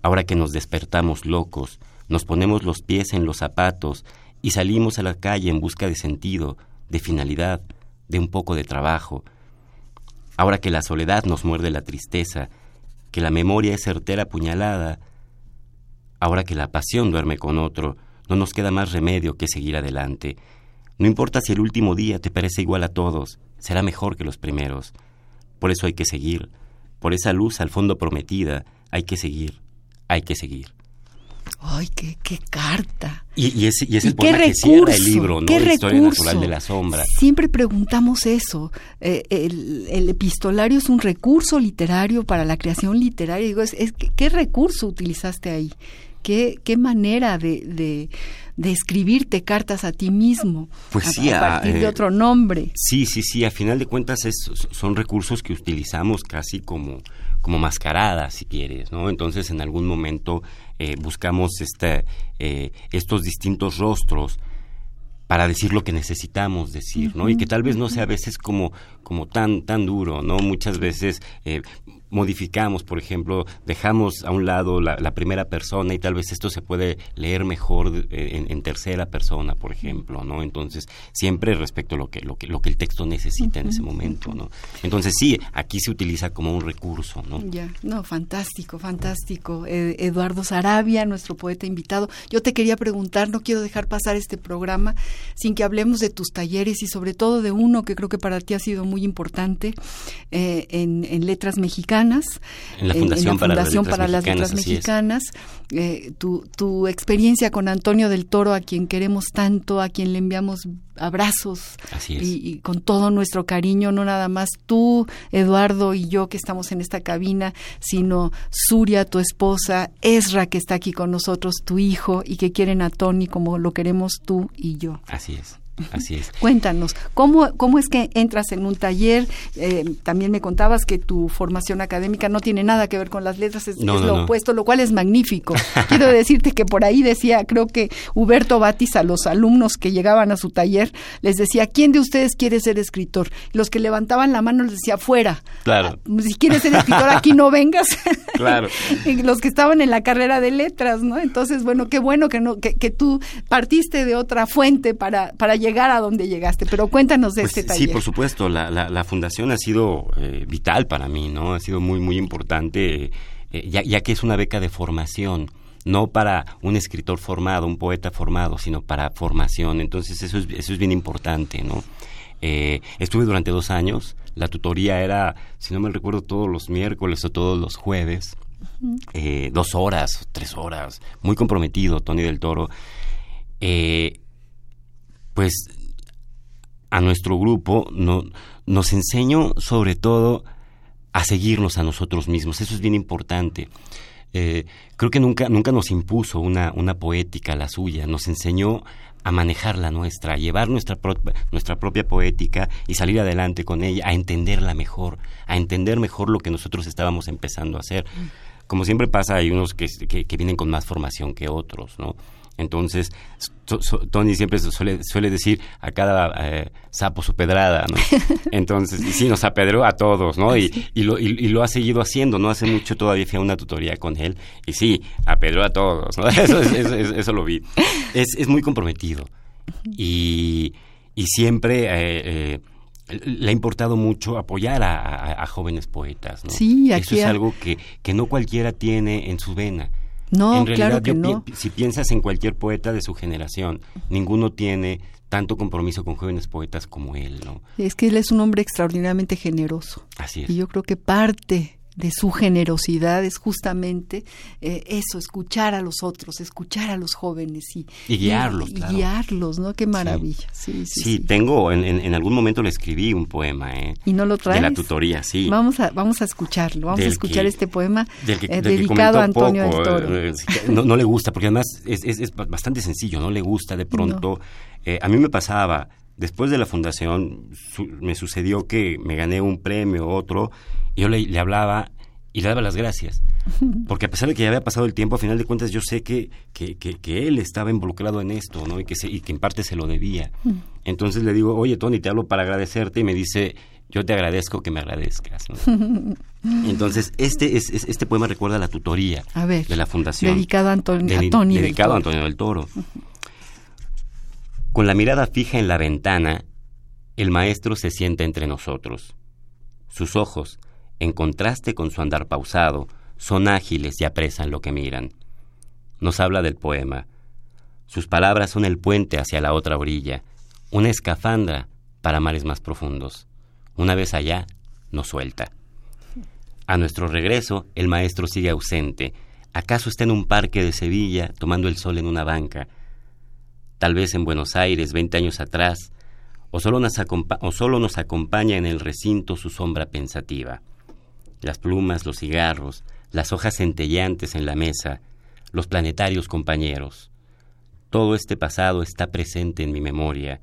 ahora que nos despertamos locos, nos ponemos los pies en los zapatos y salimos a la calle en busca de sentido, de finalidad, de un poco de trabajo. Ahora que la soledad nos muerde la tristeza, que la memoria es certera puñalada, ahora que la pasión duerme con otro, no nos queda más remedio que seguir adelante. No importa si el último día te parece igual a todos, será mejor que los primeros. Por eso hay que seguir, por esa luz al fondo prometida, hay que seguir, hay que seguir. ¡Ay, qué, qué carta! Y, es, y es el poema que cierra el libro, ¿no? la historia natural de la sombra. Siempre preguntamos eso. Eh, el, epistolario es un recurso literario para la creación literaria. Digo, es, ¿qué recurso utilizaste ahí? ¿Qué, qué manera de, de, escribirte cartas a ti mismo? Pues sí, a, partir de eh, otro nombre. Sí, sí, sí. A final de cuentas es, son recursos que utilizamos casi como como mascarada, si quieres, ¿no? Entonces, en algún momento eh, buscamos este, eh, estos distintos rostros para decir lo que necesitamos decir, ¿no? Y que tal vez no sea a veces como, como tan, tan duro, ¿no? Muchas veces eh, modificamos, por ejemplo, dejamos a un lado la, primera persona y tal vez esto se puede leer mejor en, tercera persona, por ejemplo, ¿no? Entonces, siempre respecto a lo que, lo que, lo que el texto necesita en ese momento, ¿no? Entonces, sí, aquí se utiliza como un recurso, ¿no? Ya, no, fantástico, fantástico. Eduardo Sarabia, nuestro poeta invitado. Yo te quería preguntar, no quiero dejar pasar este programa sin que hablemos de tus talleres y sobre todo de uno que creo que para ti ha sido muy importante eh, en letras mexicanas en la Fundación, para, las Letras Mexicanas, eh, tu, tu experiencia con Antonio del Toro, a quien queremos tanto, a quien le enviamos abrazos y, con todo nuestro cariño, no nada más tú, Eduardo y yo que estamos en esta cabina, sino Suria, tu esposa, Ezra que está aquí con nosotros, tu hijo y que quieren a Tony como lo queremos tú y yo. Así es. Así es. Cuéntanos, ¿cómo, ¿cómo es que entras en un taller? Eh, también me contabas que tu formación académica no tiene nada que ver con las letras, es, lo opuesto, lo cual es magnífico. Quiero decirte que por ahí decía, creo que Huberto Batis a los alumnos que llegaban a su taller les decía, ¿quién de ustedes quiere ser escritor? Los que levantaban la mano les decía, fuera. Claro. Ah, si quieres ser escritor, aquí no vengas. Claro. los que estaban en la carrera de letras, ¿no? Entonces, bueno, qué bueno que, no, que, que tú partiste de otra fuente para, para llegar a donde llegaste, pero cuéntanos de pues este taller. Sí, por supuesto, la, la, fundación ha sido eh, vital para mí, ¿no? Ha sido muy, muy importante, eh, ya, ya que es una beca de formación no para un escritor formado, un poeta formado, sino para formación. Entonces eso es, eso es bien importante, ¿no? Eh, estuve durante dos años. La tutoría era, si no me recuerdo, todos los miércoles o todos los jueves. Eh, dos horas, tres horas. Muy comprometido, Tony del Toro. Eh, pues a nuestro grupo no, nos enseñó sobre todo a seguirnos a nosotros mismos. Eso es bien importante. Eh, creo que nunca, nunca nos impuso una, una poética, la suya, nos enseñó a manejar la nuestra, a llevar nuestra, nuestra propia poética y salir adelante con ella, a entenderla mejor, a entender mejor lo que nosotros estábamos empezando a hacer. Mm. Como siempre pasa, hay unos que, que vienen con más formación que otros, ¿no? Entonces, Tony siempre suele, suele decir a cada eh, sapo su pedrada, ¿no? Entonces, y sí, nos apedreó a todos, ¿no? Y, y, lo, y, lo ha seguido haciendo, no hace mucho todavía fui a una tutoría con él, y sí, apedreó a todos, ¿no? Eso, eso, lo vi. Es, es muy comprometido. Y, y siempre... Eh, eh, le ha importado mucho apoyar a, jóvenes poetas, ¿no? Sí, Eso es algo que, que no cualquiera tiene en su vena. No, claro que no. Si piensas en cualquier poeta de su generación, ninguno tiene tanto compromiso con jóvenes poetas como él, ¿no? Es que él es un hombre extraordinariamente generoso. Así es. Y yo creo que parte de su generosidad es justamente eh, eso, escuchar a los otros, escuchar a los jóvenes y, guiarlos. Y, guiarlos, ¿no? Qué maravilla. Sí, sí, sí, tengo, en, en, algún momento le escribí un poema, ¿eh? ¿Y no lo traes? De la tutoría, sí. Vamos a, vamos a escucharlo, vamos a escuchar este poema eh, dedicado a Antonio del Toro. Eh, no, le gusta, porque además es, es, bastante sencillo, no le gusta de pronto. a mí me pasaba, después de la fundación, me sucedió que me gané un premio, otro, yo le, hablaba y le daba las gracias. Porque a pesar de que ya había pasado el tiempo, a final de cuentas yo sé que, que, que, él estaba involucrado en esto, ¿no? Y que, y que en parte se lo debía. Entonces le digo, oye, Tony, te hablo para agradecerte. Y me dice, yo te agradezco que me agradezcas. Entonces, este, es, este poema recuerda la tutoría de la fundación. Dedicado a, Antonio, a Tony Dedicado a Antonio del Toro. Con la mirada fija en la ventana, el maestro se sienta entre nosotros. Sus ojos, en contraste con su andar pausado, son ágiles y apresan lo que miran. Nos habla del poema. Sus palabras son el puente hacia la otra orilla, una escafandra para mares más profundos. Una vez allá, nos suelta. A nuestro regreso, el maestro sigue ausente. ¿Acaso está en un parque de Sevilla tomando el sol en una banca? Tal vez en Buenos Aires, veinte años atrás, o solo, nos o solo nos acompaña en el recinto su sombra pensativa las plumas, los cigarros, las hojas centelleantes en la mesa, los planetarios compañeros. Todo este pasado está presente en mi memoria.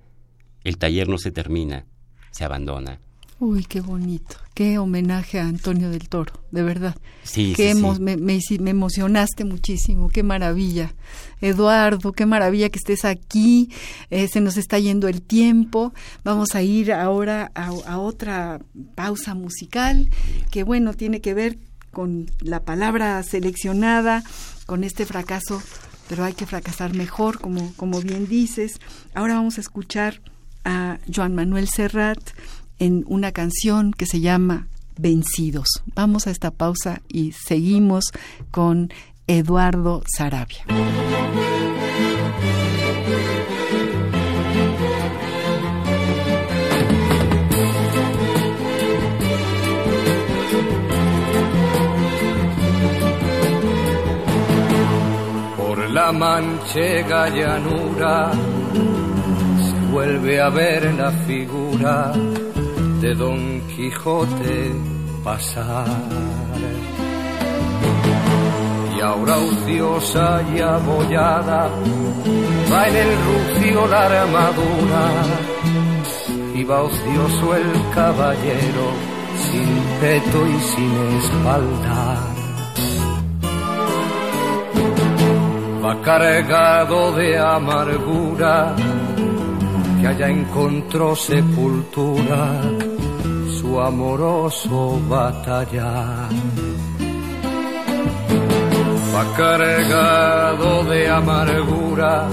El taller no se termina, se abandona. Uy, qué bonito. Qué homenaje a Antonio del Toro, de verdad. Sí, sí, Me, me, emocionaste muchísimo. Qué maravilla. Eduardo, qué maravilla que estés aquí. Eh, se nos está yendo el tiempo. Vamos a ir ahora a, a otra pausa musical que, bueno, tiene que ver con la palabra seleccionada, con este fracaso, pero hay que fracasar mejor, como, como bien dices. Ahora vamos a escuchar a Joan Manuel Serrat en una canción que se llama Vencidos. Vamos a esta pausa y seguimos con Eduardo Sarabia. Por la manchega llanura se vuelve a ver la figura de Don Quijote pasar. Y ahora ociosa y abollada va en el rucio la armadura y va ocioso el caballero sin peto y sin espalda. Va cargado de amargura que allá encontró sepultura amoroso batallar. Va cargado de amargura,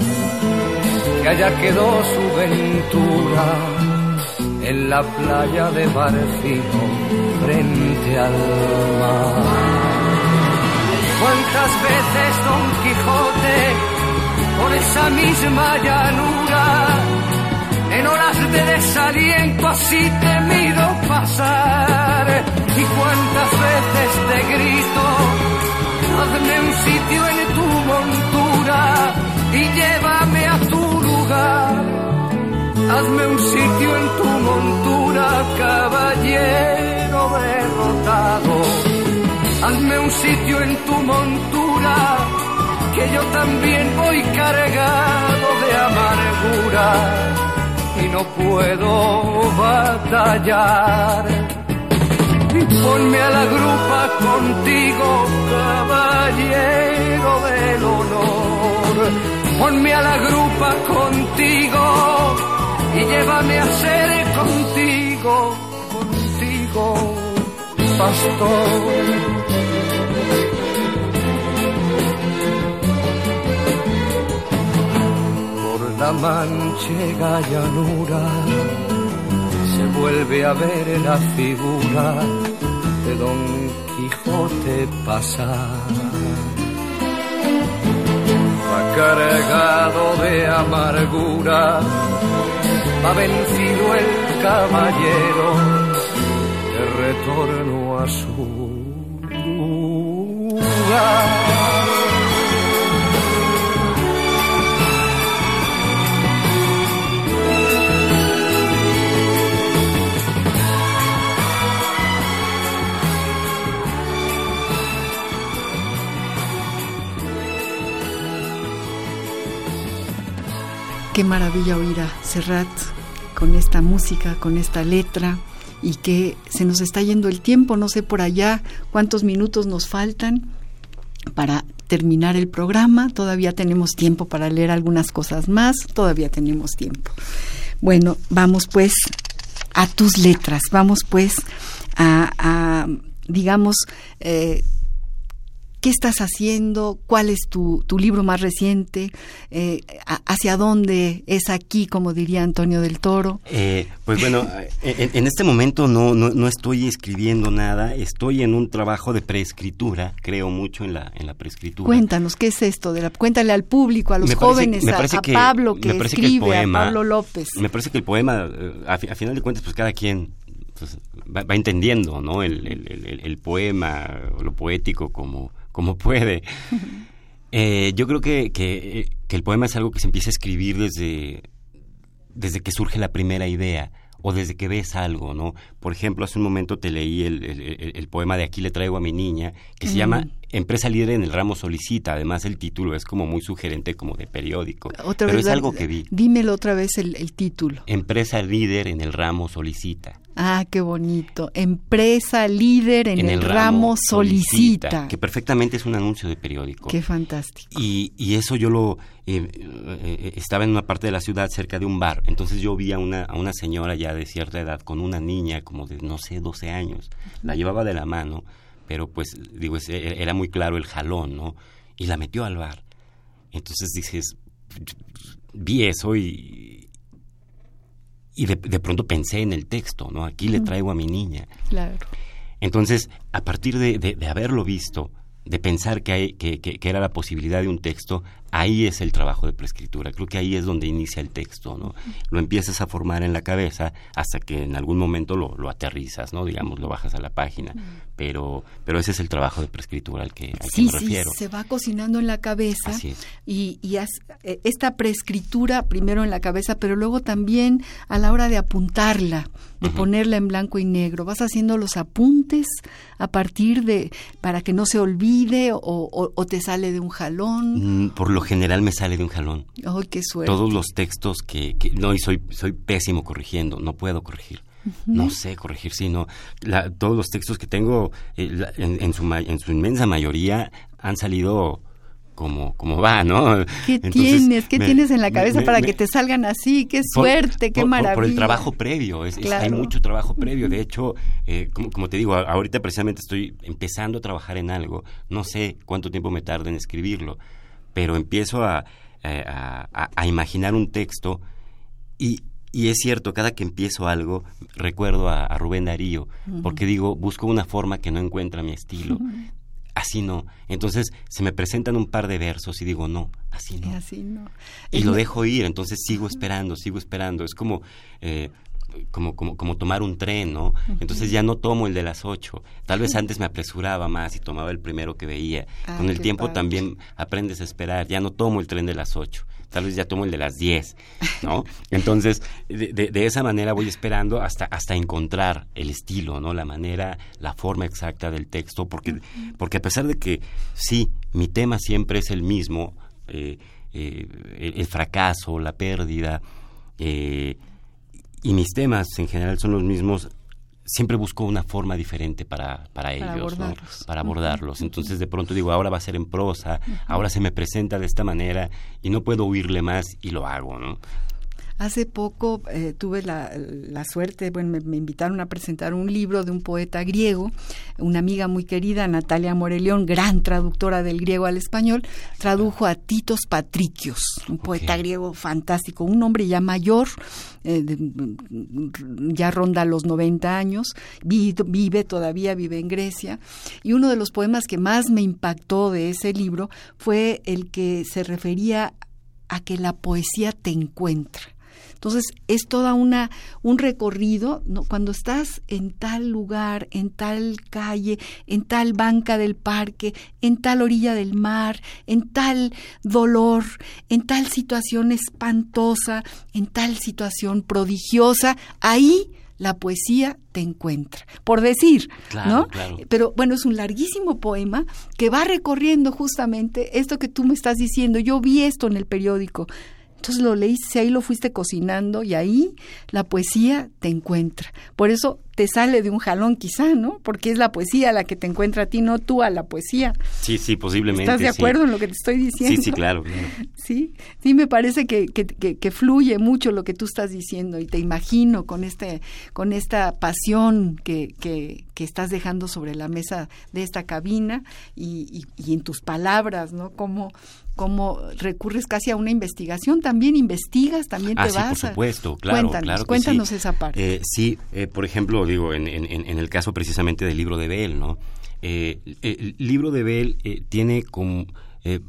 que allá quedó su ventura en la playa de Barcino frente al mar. ¿Cuántas veces Don Quijote por esa misma llanura En horas de desaliento así te miro pasar. Y cuántas veces te grito, hazme un sitio en tu montura y llévame a tu lugar. Hazme un sitio en tu montura, caballero derrotado. Hazme un sitio en tu montura, que yo también voy cargado de amargura y no puedo batallar. Ponme a la grupa contigo, caballero del honor. Ponme a la grupa contigo y llévame a ser contigo, contigo, pastor. La manchega llanura se vuelve a ver la figura de Don Quijote pasar. Va cargado de amargura, va vencido el caballero de retorno a su lugar. Qué maravilla oír a Serrat con esta música, con esta letra y que se nos está yendo el tiempo, no sé por allá cuántos minutos nos faltan para terminar el programa, todavía tenemos tiempo para leer algunas cosas más, todavía tenemos tiempo. Bueno, vamos pues a tus letras, vamos pues a, digamos, eh, ¿Qué estás haciendo? ¿Cuál es tu, tu libro más reciente? Eh, ¿Hacia dónde es aquí, como diría Antonio del Toro? Eh, pues bueno, en, en, este momento no, no, no, estoy escribiendo nada, estoy en un trabajo de preescritura, creo mucho en la, en la preescritura. Cuéntanos, ¿qué es esto? De la, cuéntale al público, a los jóvenes, a, a, Pablo que escribe, que poema, a Pablo López. Me parece que el poema, eh, a, a final de cuentas, pues cada quien pues, va, va, entendiendo ¿no? el, el, el, el poema, lo poético como como puede. Eh, yo creo que, que, que, el poema es algo que se empieza a escribir desde, desde que surge la primera idea o desde que ves algo, ¿no? Por ejemplo, hace un momento te leí el, el, el poema de Aquí le traigo a mi niña, que mm. se llama Empresa líder en el ramo solicita. Además, el título es como muy sugerente, como de periódico. Otra Pero vez, es algo que vi. Dímelo otra vez el, el título. Empresa líder en el ramo solicita. Ah, qué bonito. Empresa líder en, en el, el, ramo, solicita. solicita. Que perfectamente es un anuncio de periódico. Qué fantástico. Y, y eso yo lo... Eh, eh, estaba en una parte de la ciudad cerca de un bar. Entonces yo vi a una, a una señora ya de cierta edad con una niña como de, no sé, 12 años. La llevaba de la mano pero pues digo, era muy claro el jalón, ¿no? Y la metió al bar. Entonces dices, vi eso y, y de, de, pronto pensé en el texto, ¿no? Aquí le traigo a mi niña. Claro. Entonces, a partir de, de, de haberlo visto, de pensar que, hay, que, que, que, era la posibilidad de un texto, ahí es el trabajo de preescritura. Creo que ahí es donde inicia el texto, ¿no? Lo empiezas a formar en la cabeza hasta que en algún momento lo, lo aterrizas, ¿no? Digamos, lo bajas a la página. Pero, pero ese es el trabajo de preescritura al que, al sí, que me refiero. Sí, se va cocinando en la cabeza. Así es. Y, y has, eh, esta preescritura primero en la cabeza, pero luego también a la hora de apuntarla, de uh -huh. ponerla en blanco y negro. Vas haciendo los apuntes a partir de, para que no se olvide o, o, o te sale de un jalón. Mm, por lo general me sale de un jalón. ¡Ay, qué suerte! Todos los textos que, que no, y soy, soy pésimo corrigiendo, no puedo corregir. Uh -huh. No sé corregir, sí, no. La, todos los textos que tengo, eh, la, en, en, su, en su inmensa mayoría, han salido como, como va, ¿no? ¿Qué Entonces, tienes? ¿Qué me, tienes en la cabeza me, para me, que te salgan así? ¡Qué suerte! Por, ¡Qué maravilla! Por, el trabajo previo, es, claro. es, hay mucho trabajo previo. De hecho, eh, como, como, te digo, ahorita precisamente estoy empezando a trabajar en algo. No sé cuánto tiempo me tarda en escribirlo, pero empiezo a, a, a, a imaginar un texto y, y es cierto, cada que empiezo algo, recuerdo a, Rubén Darío, uh -huh. porque digo, busco una forma que no encuentra mi estilo. Uh -huh. así no. Entonces se me presentan un par de versos y digo, no, así no. Así no. Y lo dejo ir, entonces sigo esperando, sigo esperando. Es como, eh, como, como, como tomar un tren, ¿no? Entonces ya no tomo el de las ocho. Tal vez antes me apresuraba más y tomaba el primero que veía. Ah, Con el tiempo padre. también aprendes a esperar. Ya no tomo el tren de las ocho. Tal vez ya tomo el de las diez, ¿no? Entonces, de, de- de esa manera voy esperando hasta, hasta encontrar el estilo, ¿no? La manera, la forma exacta del texto, porque, porque a pesar de que sí, mi tema siempre es el mismo, eh, eh, el, el fracaso, la pérdida, eh, y mis temas en general son los mismos, siempre busco una forma diferente para, para, ellos, para abordarlos. Entonces de pronto digo, ahora va a ser en prosa, ahora se me presenta de esta manera y no puedo huirle más y lo hago, ¿no? Hace poco eh, tuve la, la suerte, bueno, me, me invitaron a presentar un libro de un poeta griego, una amiga muy querida, Natalia Moreleón, gran traductora del griego al español, tradujo a Titos Patricios, un poeta griego fantástico, un hombre ya mayor, eh, de- ya ronda los 90 años, vi- vive todavía, vive en Grecia, y uno de los poemas que más me impactó de ese libro fue el que se refería a que la poesía te encuentra. Entonces es toda una un recorrido, ¿no? cuando estás en tal lugar, en tal calle, en tal banca del parque, en tal orilla del mar, en tal dolor, en tal situación espantosa, en tal situación prodigiosa, ahí la poesía te encuentra. Por decir, Claro, ¿no? claro. Pero bueno, es un larguísimo poema que va recorriendo justamente esto que tú me estás diciendo. Yo vi esto en el periódico. Entonces lo leíste, ahí lo fuiste cocinando y ahí la poesía te encuentra. Por eso te sale de un jalón quizá, ¿no? Porque es la poesía la que te encuentra a ti, no tú a la poesía. Sí, sí, posiblemente. ¿Estás de sí. acuerdo en lo que te estoy diciendo? Sí, sí, claro. claro. Sí, sí, me parece que, que, que- que fluye mucho lo que tú estás diciendo y te imagino con este, con esta pasión que, que, que estás dejando sobre la mesa de esta cabina y, y- y en tus palabras, ¿no? Cómo, cómo recurres casi a una investigación, también investigas, también Ah, te sí, vas por a- supuesto, claro, Cuéntanos, claro que cuéntanos sí. esa parte. Eh, sí, eh, por ejemplo, digo, en, en- el caso precisamente del libro de Bell, ¿no? Eh, el libro de Bell eh, tiene como... eh,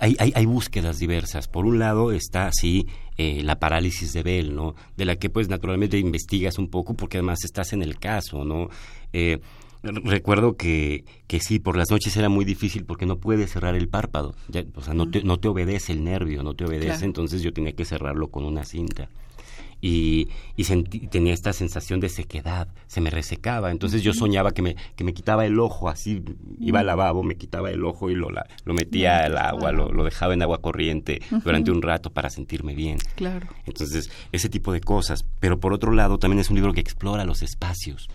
hay, hay, hay búsquedas diversas. Por un lado está, sí, eh, la parálisis de Bell, ¿no? De la que, pues, naturalmente investigas un poco porque además estás en el caso, ¿no? Eh, recuerdo que, que sí, por las noches era muy difícil porque no puedes cerrar el párpado. Ya, o sea, no te, no te obedece el nervio, no te obedece, Claro. entonces yo tenía que cerrarlo con una cinta. Y, y sentí- tenía esta sensación de sequedad, se me resecaba. Entonces yo soñaba que me, que me quitaba el ojo, así iba al lavabo, me quitaba el ojo y lo, la- lo metía al agua, lo, lo dejaba en agua corriente durante un rato para sentirme bien. Claro. Entonces, ese tipo de cosas. Pero por otro lado, también es un libro que explora los espacios.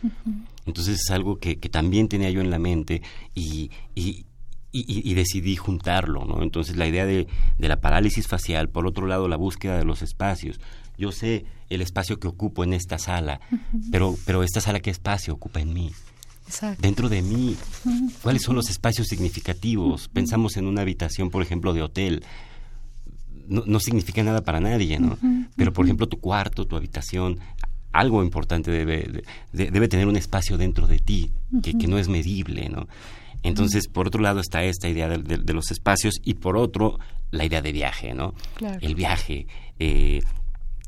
Entonces es algo que, que también tenía yo en la mente y, y, y- y decidí juntarlo, ¿no? Entonces la idea de, de la parálisis facial, por otro lado la búsqueda de los espacios. Yo sé el espacio que ocupo en esta sala, pero, pero esta sala qué espacio ocupa en mí, Exacto. dentro de mí. ¿Cuáles son los espacios significativos? Pensamos en una habitación, por ejemplo, de hotel. No, no significa nada para nadie, ¿no? Pero, por ejemplo, tu cuarto, tu habitación, algo importante debe, de- debe tener un espacio dentro de ti que, que no es medible, ¿no? Entonces, por otro lado está esta idea de, de- de los espacios y por otro, la idea de viaje, ¿no? Claro. El viaje, eh,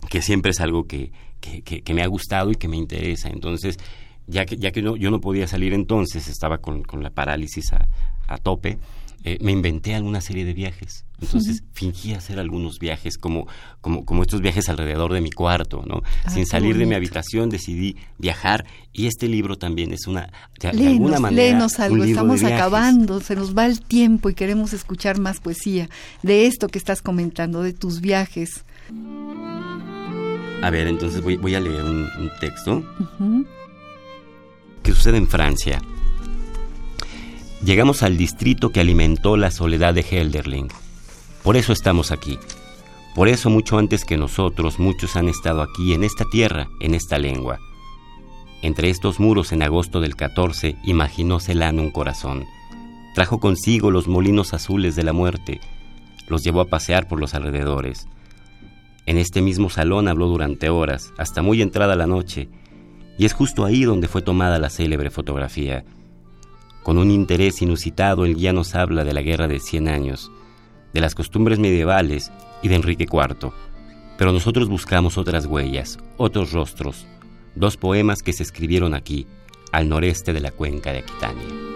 que siempre es algo que, que, que- que me ha gustado y que me interesa. Entonces, ya que, ya que no, yo no podía salir entonces, estaba con, con la parálisis a, a tope, eh, me inventé alguna serie de viajes. Entonces, fingí hacer algunos viajes, como, como, como estos viajes alrededor de mi cuarto, ¿no? Ah, Sin salir de mi habitación decidí viajar y este libro también es una, de, alguna manera, léenos algo, un libro estamos de acabando, se nos va el tiempo y queremos escuchar más poesía de esto que estás comentando, de tus viajes. A ver, entonces voy, voy a leer un, un texto. Ujú. que sucede en Francia. Llegamos al distrito que alimentó la soledad de Helderling. Por eso estamos aquí. Por eso mucho antes que nosotros, muchos han estado aquí en esta tierra, en esta lengua. Entre estos muros en agosto del 14 imaginó Celano un corazón. Trajo consigo los molinos azules de la muerte. Los llevó a pasear por los alrededores. En este mismo salón habló durante horas, hasta muy entrada la noche, y es justo ahí donde fue tomada la célebre fotografía. Con un interés inusitado, el guía nos habla de la guerra de Cien años, de las costumbres medievales y de Enrique IV. Pero nosotros buscamos otras huellas, otros rostros, dos poemas que se escribieron aquí, al noreste de la cuenca de Aquitania.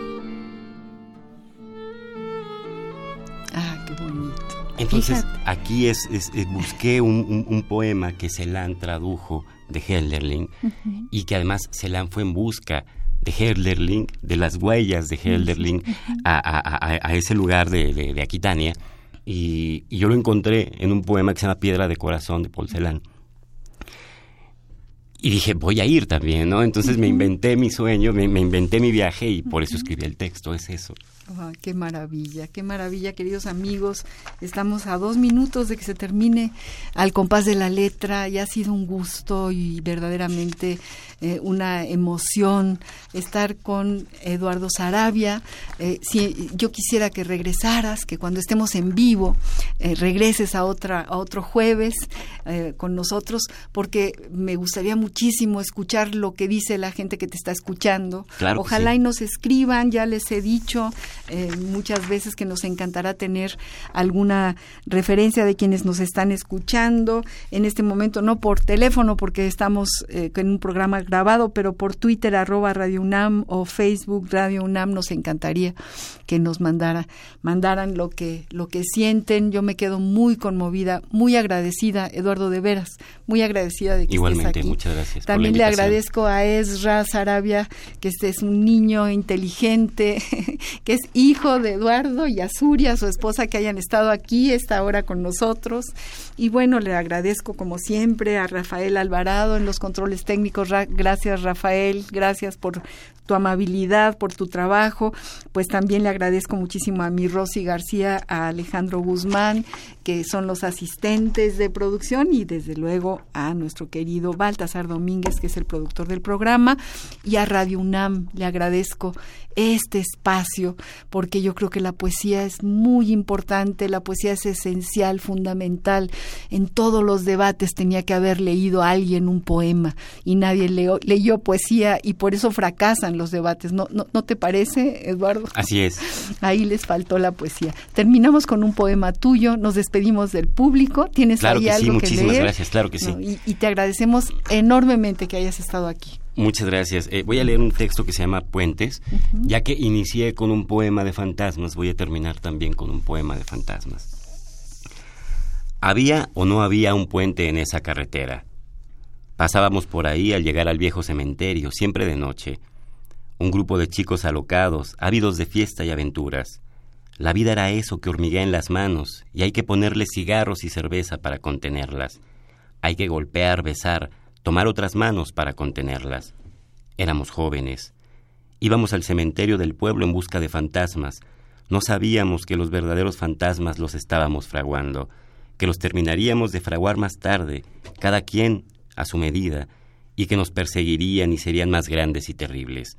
Entonces, aquí es, busqué un, poema que Celan tradujo de Helderling y que además Celan fue en busca de Helderling, de las huellas de Helderling a, ese lugar de, Aquitania. Y, yo lo encontré en un poema que se llama Piedra de Corazón de Paul Celan. Y dije, voy a ir también, ¿no? Entonces me inventé mi sueño, me, inventé mi viaje y por eso escribí el texto, es eso. Qué maravilla, qué maravilla, queridos amigos. Estamos a dos minutos de que se termine al compás de la letra y ha sido un gusto y verdaderamente eh, una emoción estar con Eduardo Sarabia. Eh, si yo quisiera que regresaras, que cuando estemos en vivo eh, regreses a otra a otro jueves con nosotros, porque me gustaría muchísimo escuchar lo que dice la gente que te está escuchando. Ojalá y nos escriban, ya les he dicho muchas veces que nos encantará tener alguna referencia de quienes nos están escuchando en este momento, no por teléfono, porque estamos en un programa grabado, pero por Twitter arroba Radio UNAM o Facebook Radio UNAM nos encantaría que nos mandara, mandaran lo que, lo que sienten. Yo me quedo muy conmovida, muy agradecida, Eduardo de Veras, muy agradecida de que Igualmente, estés aquí. muchas gracias. También le agradezco a Ezra Sarabia, que este es un niño inteligente, que es hijo de Eduardo y Azuria, su esposa, que hayan estado aquí esta hora con nosotros. Y bueno, le agradezco como siempre a Rafael Alvarado en los controles técnicos. Gracias Rafael, gracias por tu amabilidad, por tu trabajo. Pues también le agradezco muchísimo a mi Rosy García, a Alejandro Guzmán, que son los asistentes de producción, y desde luego a nuestro querido Baltasar Domínguez, que es el productor del programa, y a Radio UNAM. Le agradezco este espacio, porque yo creo que la poesía es muy importante, la poesía es esencial, fundamental. En todos los debates tenía que haber leído a alguien un poema y nadie leyó poesía y por eso fracasan los debates. ¿No, no, ¿No te parece, Eduardo? Así es. Ahí les faltó la poesía. Terminamos con un poema tuyo, nos despedimos del público. ¿Tienes claro ahí que algo sí, muchísimas leer? gracias, claro que sí. y, y te agradecemos enormemente que hayas estado aquí. Muchas gracias. Eh, voy a leer un texto que se llama Puentes. Ya que inicié con un poema de fantasmas, voy a terminar también con un poema de fantasmas. Había o no había un puente en esa carretera. Pasábamos por ahí al llegar al viejo cementerio, siempre de noche. Un grupo de chicos alocados, ávidos de fiesta y aventuras. La vida era eso que hormiguea en las manos, y hay que ponerle cigarros y cerveza para contenerlas. Hay que golpear, besar, tomar otras manos para contenerlas. Éramos jóvenes. Íbamos al cementerio del pueblo en busca de fantasmas. No sabíamos que los verdaderos fantasmas los estábamos fraguando, que los terminaríamos de fraguar más tarde, cada quien a su medida, y que nos perseguirían y serían más grandes y terribles.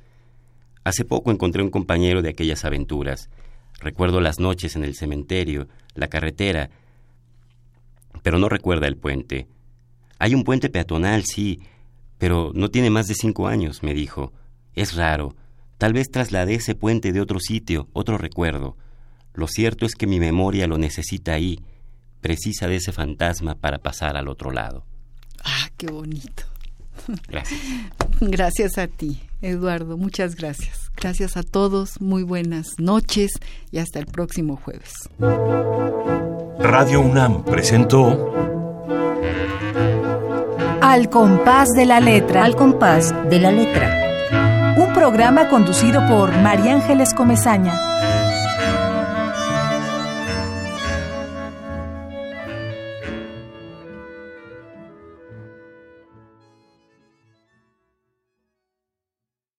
Hace poco encontré un compañero de aquellas aventuras. Recuerdo las noches en el cementerio, la carretera, pero no recuerda el puente. Hay un puente peatonal, sí, pero no tiene más de cinco años, me dijo. Es raro. Tal vez trasladé ese puente de otro sitio, otro recuerdo. Lo cierto es que mi memoria lo necesita ahí, precisa de ese fantasma para pasar al otro lado. Ah, qué bonito. Gracias. Gracias a ti, Eduardo. Muchas gracias. Gracias a todos. Muy buenas noches y hasta el próximo jueves. Radio UNAM presentó Al compás de la letra. Al compás de la letra. Un programa conducido por María Ángeles Comezaña.